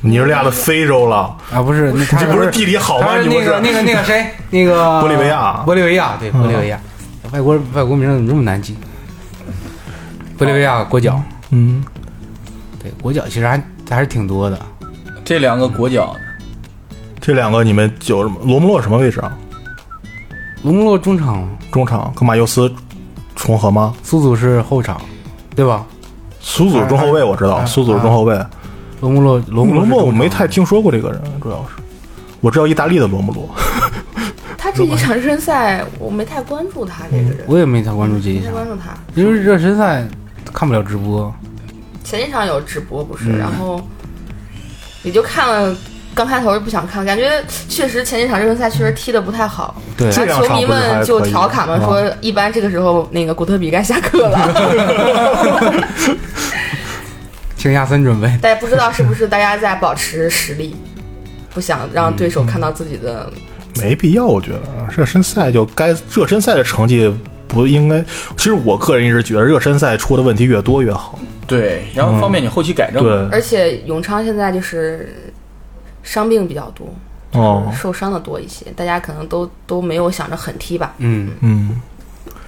尼日利亚的非洲了，啊，不是，那他这不是地理好吗？他是你不是那个那个那个谁，那个 (laughs) 玻利维亚玻利维亚对玻利维亚，外国外国名怎么这么难记？玻利维亚国脚，嗯，对国脚其实还还是挺多的。这两个国脚，这两个你们九什么？罗穆洛什么位置啊？罗穆洛中场，中场跟马尤斯重合吗？苏祖是后场，对吧？苏祖中后卫我知道，啊苏祖是中后卫。罗穆洛罗穆罗穆洛我没太听说过这个人，主要是我知道意大利的罗穆洛。(laughs) 他这几场热身赛我没太关注他这个人，我也没太关注这一场，没关注他。因为热身赛看不了直播。前一场有直播不是，嗯然后也就看了。刚开头就不想看，感觉确实前几场热身赛确实踢的不太好，对，球迷们就调侃嘛，啊说一般这个时候那个古特比该下课了。(laughs) 请亚森准备。但不知道是不是大家在保持实力，不想让对手看到自己的。没必要，我觉得热身赛就该热身赛的成绩不应该。其实我个人一直觉得热身赛出的问题越多越好。对，然后方便你后期改正。对，而且永昌现在就是伤病比较多，哦，受伤的多一些，大家可能都都没有想着狠踢吧。嗯，嗯，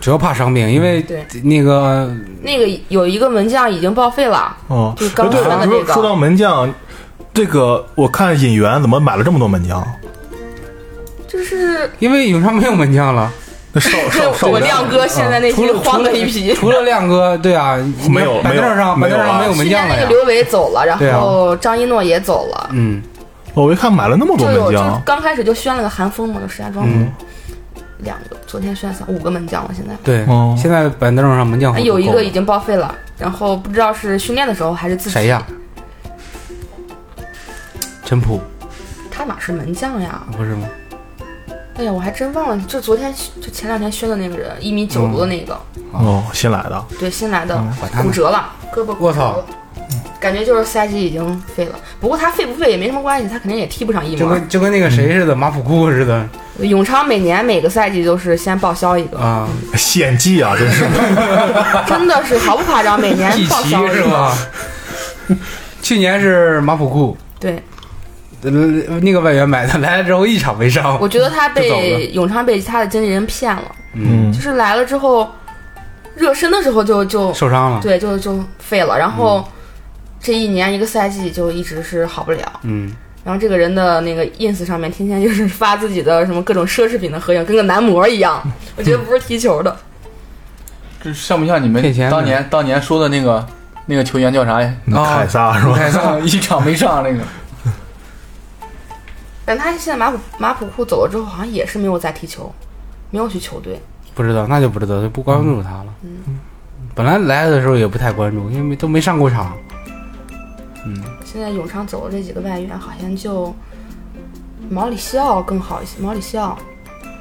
主要怕伤病，因为对。那个那个有一个门将已经报废了，哦，就是刚对传的那个。说说到门将，这个我看引援怎么买了这么多门将？就是因为永昌没有门将了，那少 (laughs) 少少我亮哥现在内心慌了一批。除了亮哥，对啊，(laughs) 没有板凳上没有板凳上没有门将了呀。年那个刘伟走了，然后张一诺也走了，嗯，我一看买了那么多门将，刚开始就宣了个韩风嘛，就石家庄嗯两个，昨天宣三五个门将了，现在。对哦，现在板凳上门将有一个已经报废了，然后不知道是训练的时候还是自己。谁呀？(laughs) 陈普他哪是门将呀？不是吗？哎呀，我还真忘了，就昨天就前两天宣的那个人，一米九多的那个，哦，新来的，对，新来的，管他呢。骨折了，胳膊骨折我操了。感觉就是赛季已经废了，不过他废不废也没什么关系，他肯定也踢不上一模。就跟就跟那个谁似的，马普库似的永昌每年每个赛季都是先报销一个，啊，献祭啊，真是。(laughs) 真的是毫不夸张，每年季奇报销一个。(laughs) 是吧？(laughs) 去年是马普库，对，呃那个外援买的，来了之后一场没上。我觉得他被永昌被他的经纪人骗了，嗯就，是来了之后，热身的时候就就受伤了。对就就废了，然后这一年一个赛季就一直是好不了。嗯，然后这个人的那个 ins 上面天天就是发自己的什么各种奢侈品的合影，跟个男模一样。(laughs) 我觉得不是踢球的，这像不像你们当年当年说的那个那个球员叫啥呀？凯撒是吧？凯撒一场没上那个。但他现在马普马普库走了之后，好像也是没有再踢球，没有去球队。不知道，那就不知道，就不关注他了。嗯，本来来的时候也不太关注，因为都没上过场。嗯，现在永昌走的这几个外援，好像就毛里西奥更好一些。毛里西奥，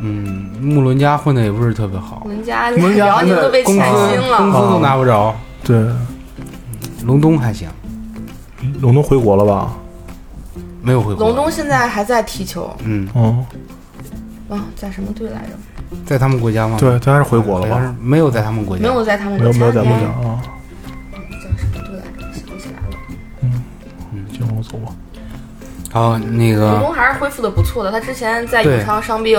嗯，穆伦加混的也不是特别好，伦家穆伦加辽宁都被工资遣星了。工资都拿不着。对，隆冬还行，隆冬回国了吧？没有回国。隆冬现在还在踢球，嗯，哦，啊，在什么队来着？在他们国家吗？对，他还是回国了好像是吧？没有在他们国家。没有在他们没有没有在前年梦想啊。叫什么队来着？想不起来了。行，我走吧。好，那隆个冬还是恢复的不错的。他之前在对永昌伤病，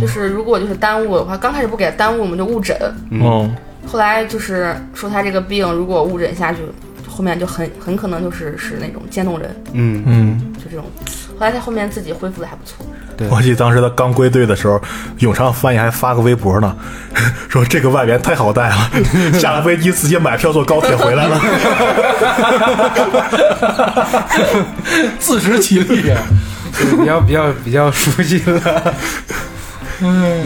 就是如果就是耽误的话，刚开始不给他耽误，我们就误诊。嗯，后来就是说他这个病如果误诊下去，后面就很很可能就是是那种渐冻人，嗯，嗯，就这种。后来他后面自己恢复的还不错。对。我记得当时他刚归队的时候，永昌翻译还发个微博呢，(laughs) 说这个外援太好带了，(laughs) 下了飞机直接买票坐高铁回来了。(laughs) 自食其力。比较比较比较熟悉了。嗯，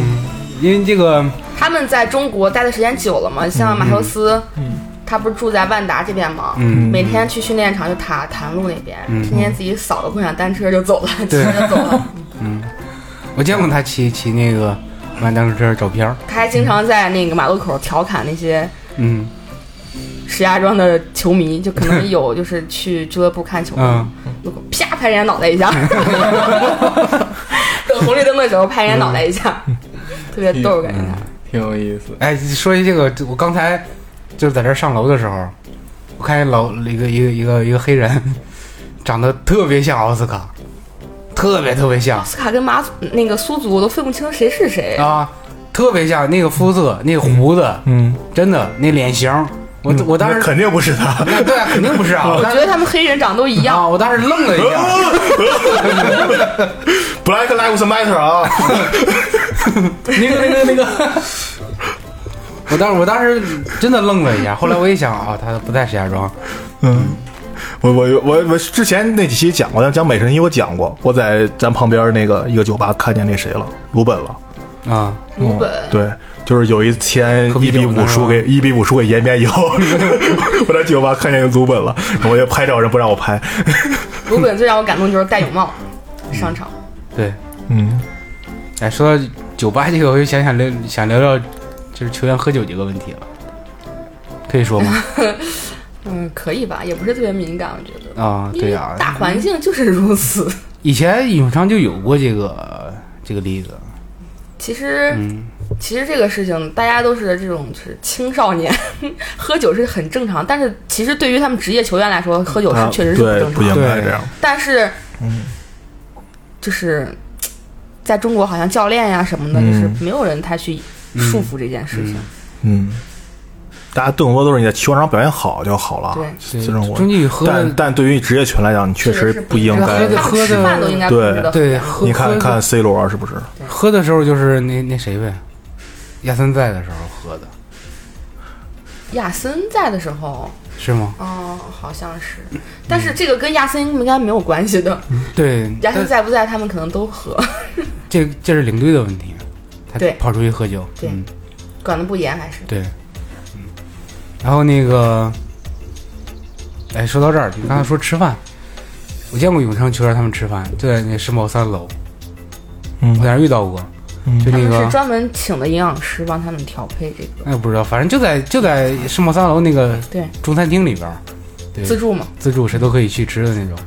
因为这个他们在中国待的时间久了嘛，像马修斯，他不是住在万达这边吗？嗯每天去训练场就塔坛路那边，天天自己扫个共享单车就走了，骑着就走了。(laughs) 嗯我见过他骑骑那个共享单车照片。他还经常在那个马路口调侃那些嗯石家庄的球迷，就可能有就是去俱乐部看球，嗯，路口啪拍人家脑袋一下，等 (laughs) 红绿灯的时候拍人家脑袋一下，特别逗，感觉他。挺有意思。哎，说起这个，我刚才就是在这上楼的时候，我看见老一个一个一个一个黑人，长得特别像奥斯卡，特别特别像奥斯卡跟马祖那个苏祖我都分不清谁是谁。啊，特别像那个肤色，那个胡子，嗯，真的那脸型，我我当时那肯定不是他。对啊，肯定不是啊，(laughs) 我觉得他们黑人长得都一样。啊，我当时愣了一下，(laughs) (laughs) Black Lives Matter 啊！那个那个那个，我当时我当时真的愣了一下，后来我一想啊，他不在石家庄，嗯，我我我我之前那几期讲过，讲美神一我讲过，我在咱旁边那个一个酒吧看见那谁了，鲁本了。啊，鲁本嗯对，就是有一天喝一比五输给一比五输给延边以后，(laughs) 我在酒吧看见鲁本了，我就拍照人不让我拍。鲁本最让我感动就是戴泳帽上场。对，嗯，哎，说到酒吧这个，我就想想聊想聊聊，就是球员喝酒这个问题了，可以说吗？(laughs) 嗯，可以吧，也不是特别敏感，我觉得。啊，对呀、大环境就是如此。以前永昌就有过这个这个例子，其实，嗯，其实这个事情大家都是这种就是青少年 (laughs) 喝酒是很正常，但是其实对于他们职业球员来说，喝酒是啊确实是对不正常的。该这样。但是，嗯就是在中国，好像教练呀什么的，嗯就是没有人太去束缚这件事情。嗯，大家更多都是你在球场上表现好就好了。对对这种我中继喝，但但对于职业球员来讲，你确实不应该喝。吃饭都应该不对。对，喝你看看 C 罗是不是？喝的时候就是那那谁呗，亚森在的时候喝的，亚森在的时候，是吗？哦，好像是，但是这个跟亚森应该没有关系的。对，亚森在不在，他们可能都喝，这这是领队的问题，他对。跑出去喝酒，对。嗯，管的不严还是。对，嗯，然后那个，哎，说到这儿，你刚才说吃饭，我见过永昌球员他们吃饭，就在那世贸三楼，嗯。我在那儿遇到过，嗯。就那个他们是专门请的营养师帮他们调配这个，哎不知道，反正就在就在世贸三楼那个对，中餐厅里边儿，对，自助嘛。自助谁都可以去吃的那种，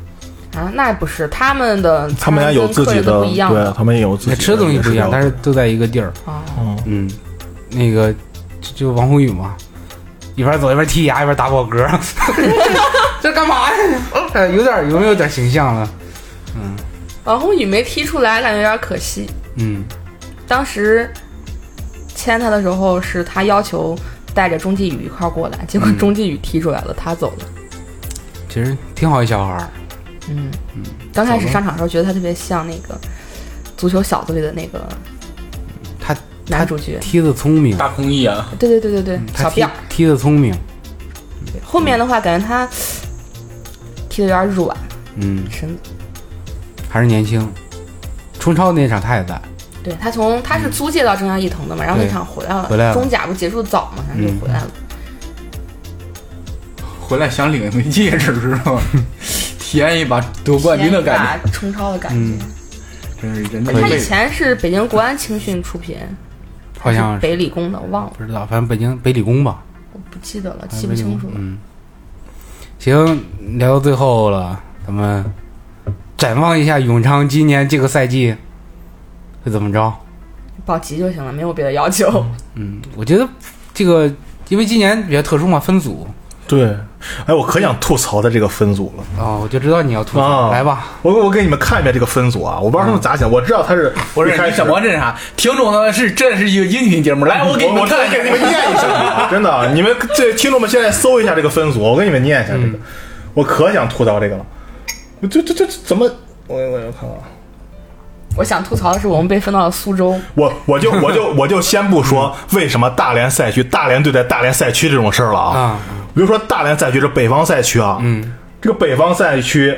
啊，那不是他们的，他们家有自己的，对不一样的，他们也有自己那吃的东西不一样，但是都在一个地儿，哦。嗯，嗯，那个就就王宏宇嘛，一边走一边剔牙一边打饱嗝，(laughs) 这干嘛呀？呃有点有没有点形象了？嗯王宏宇没踢出来，感觉有点可惜。嗯当时签他的时候，是他要求带着钟继宇一块儿过来，结果嗯钟继宇踢出来了，他走了。其实挺好一小孩儿，嗯。刚开始上场的时候，觉得他特别像那个足球小子里的那个他男主角。踢的聪明，大空翼啊，对对对对对，他踢小辫儿。踢的聪明，后面的话，感觉他踢的有点软，嗯，身子。还是年轻。冲超那场他也在，对对他从他是租借到中央伊藤的嘛，然后那场回来了，回来了。中甲不结束早嘛，然后就回来了。回来想领一枚戒指是吧？体验一把夺冠军的感觉，冲超的感觉。嗯，真是人的他以。前是北京国安青训出品，好像是北理工的，我忘了，不知道，反正北京北理工吧，我不记得了，记不清楚了。嗯，行，聊到最后了，咱们展望一下永昌今年这个赛季会怎么着？保级就行了，没有别的要求。嗯，我觉得这个因为今年比较特殊嘛，分组对，哎，我可想吐槽的这个分组了。哦，我就知道你要吐槽，啊来吧。我我给你们看一遍这个分组啊，我不知道他们咋想，我知道他是不是开始怎么这啥？听众呢是这是一个音频节目，来我给你我我们看一下再给你们念一下 (laughs) 啊，真的，你们这听众们现在搜一下这个分组，我给你们念一下这个，我可想吐槽这个了。这这这这怎么？我我我看看啊。我想吐槽的是，我们被分到了苏州，我我就我就我就先不说为什么大连赛区大连队在大连赛区这种事儿了啊，啊，(laughs) 比如说大连赛区是北方赛区啊，嗯，这个北方赛区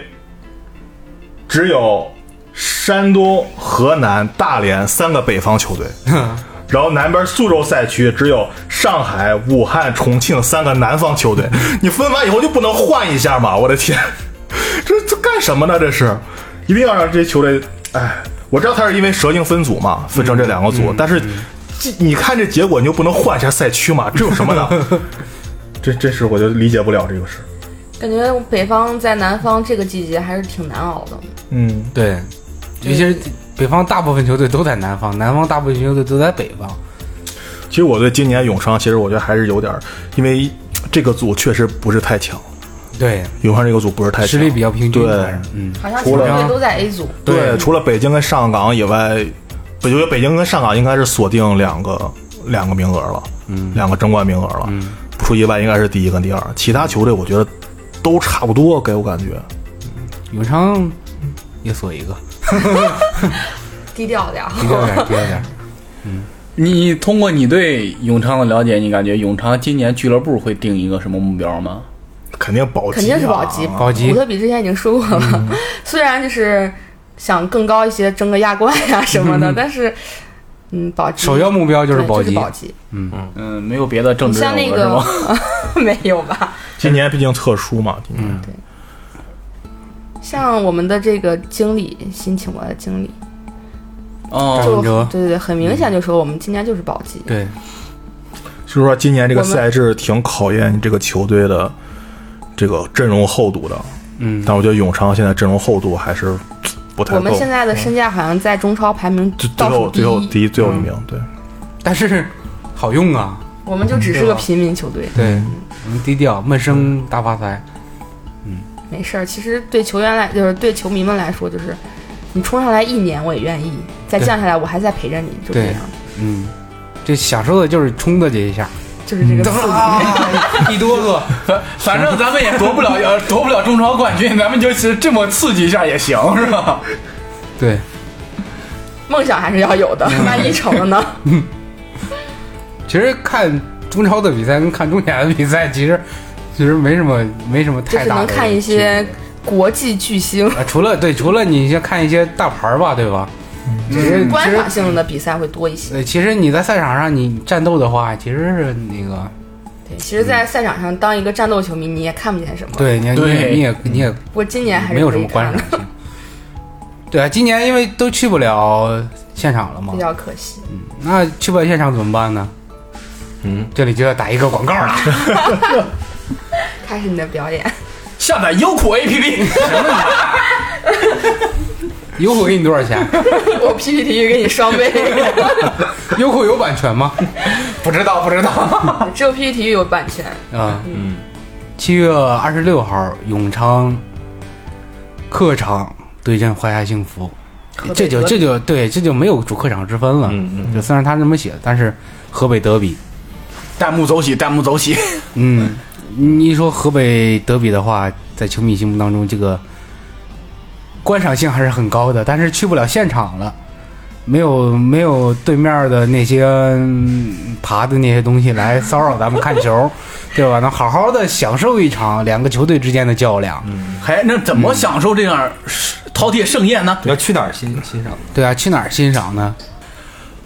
只有山东、河南、大连三个北方球队，(laughs) 然后南边苏州赛区只有上海、武汉、重庆三个南方球队。(laughs) 你分完以后就不能换一下吗？我的天，这这干什么呢？这是一定要让这些球队，哎，我知道他是因为蛇形分组嘛，分成这两个组，但是你看这结果，你就不能换一下赛区吗？这有什么呢？(laughs) 这这是我就理解不了这个事。感觉北方在南方这个季节还是挺难熬的。嗯，对，尤其是北方大部分球队都在南方，南方大部分球队都在北方。其实我对今年永昌，其实我觉得还是有点儿，因为这个组确实不是太强，对，永昌这个组不是太强，实力比较平均，对嗯，好像除了球队都在 A 组，对，除了北京跟上港以外，我觉得北京跟上港应该是锁定两个两个名额了，嗯，两个争冠名额了，嗯，不出意外应该是第一跟第二，其他球队我觉得都差不多，给我感觉。永昌也锁一个，(laughs) 低调点儿。低调点，低调点。嗯你通过你对永昌的了解，你感觉永昌今年俱乐部会定一个什么目标吗？肯定保级、啊，肯定是保级，保级古特比之前已经说过了，(laughs) 虽然就是想更高一些，争个亚冠呀什么的，但是嗯，保级。首要目标就是保级。保级。嗯，没有别的政你治像那个任务是吗？(laughs) 没有吧？今年毕竟特殊嘛，今年。对、像我们的这个经理新请过来的经理，哦，就对对对，很明显就说我们今年就是保级。对，就是说今年这个赛制挺考验这个球队的这个阵容厚度的，嗯，但我觉得永昌现在阵容厚度还是不太够。我们现在的身价好像在中超排名最最倒数后最后，第一。最后一名，对。但是好用啊，我们就只是个平民球队，对，我们低调，闷声大发财。嗯。没事儿。其实对球员来，就是对球迷们来说，就是你冲上来一年我也愿意，再降下来我还在陪着你，就这样，嗯，这享受的就是冲的这一下，就是这个刺激。一哆嗦。反正咱们也夺不了呃夺不了中超冠军，咱们就是这么刺激一下也行，是吧？对，梦想还是要有的，(laughs) 万一成了呢？(laughs) 其实看中超的比赛跟看中甲的比赛，其实其实没什么没什么太大的是能看一些国际巨星，啊，除了对，除了你先看一些大牌吧，对吧？其实观其实赏性的比赛会多一些。对，其实你在赛场上你战斗的话，其实是那个，对，其实，在赛场上当一个战斗球迷，你也看不见什么。，对你你也你也你也不过今年还是没有什么观赏，性。对啊，今年因为都去不了现场了嘛比，较可惜。嗯那去不了现场怎么办呢？嗯，这里就要打一个广告了。(laughs) 开始你的表演，下载优酷 APP，(laughs) 优酷给你多少钱？(laughs) 我 PPT 给你双倍，(laughs) 优酷有版权吗？不知道不知道。(laughs) 只有 PPT 有版权。啊，嗯，七月二十六号，永昌客场对阵华夏幸福，这就这就对，这就没有主客场之分了。嗯嗯就虽然他这么写，但是河北德比，弹幕走起，弹幕走起。嗯，你一说河北德比的话，在球迷心目当中，这个观赏性还是很高的，但是去不了现场了。没有没有对面的那些嗯爬的那些东西来骚扰咱们看球，(laughs) 对吧？能好好的享受一场两个球队之间的较量。还那怎么享受这样饕餮盛宴呢？要去哪儿欣欣赏？对啊，去哪儿欣赏呢？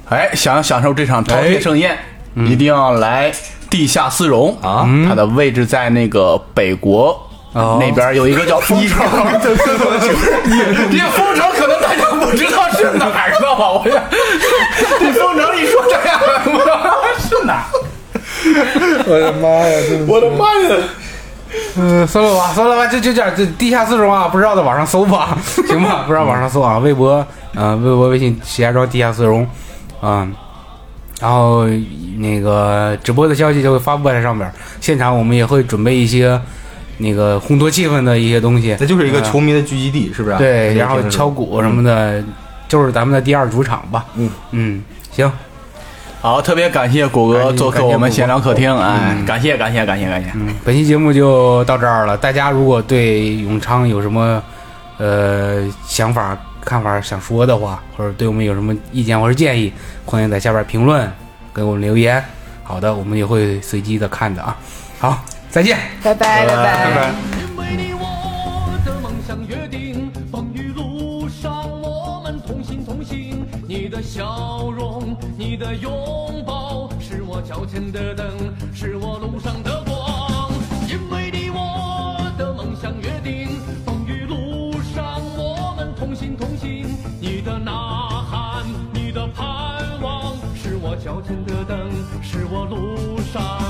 哎，想要享受这场饕餮盛宴，一定要来地下丝绒啊它的位置在那个北国。哦那边有一个叫 (laughs) 丰城，(laughs) 你这丰城可能大家不知道是哪儿，知道吧？我这这丰城一说这样，不知道是哪儿。(laughs) 我的妈呀！我的妈呀！嗯，算了吧，算了吧，就就这样，这地下丝绒啊，不知道在网上搜吧，行吧？不知道网上搜啊，微博，嗯、微博、微信石家庄地下丝绒，啊、然后那个直播的消息就会发布在上面，现场我们也会准备一些那个烘托气氛的一些东西，这就是一个嗯球迷的聚集地，是不是？对，然后敲鼓什么的，就是咱们的第二主场吧。嗯嗯，行，好，特别感谢果哥做客我们闲聊客厅，哎嗯，感谢感谢感谢感谢。嗯，本期节目就到这儿了。大家如果对永昌有什么呃想法、看法想说的话，或者对我们有什么意见或者建议，欢迎在下边评论给我们留言。好的，我们也会随机的看的啊。好，再见。拜拜拜拜。因为你我的梦想约定，风雨路上我们同行同行。你的笑容，你的拥抱，是我脚前的灯，是我路上的光。因为你我的梦想约定，风雨路上我们同心同行。你的呐喊，你的盼望，是我脚前的灯，是我路上。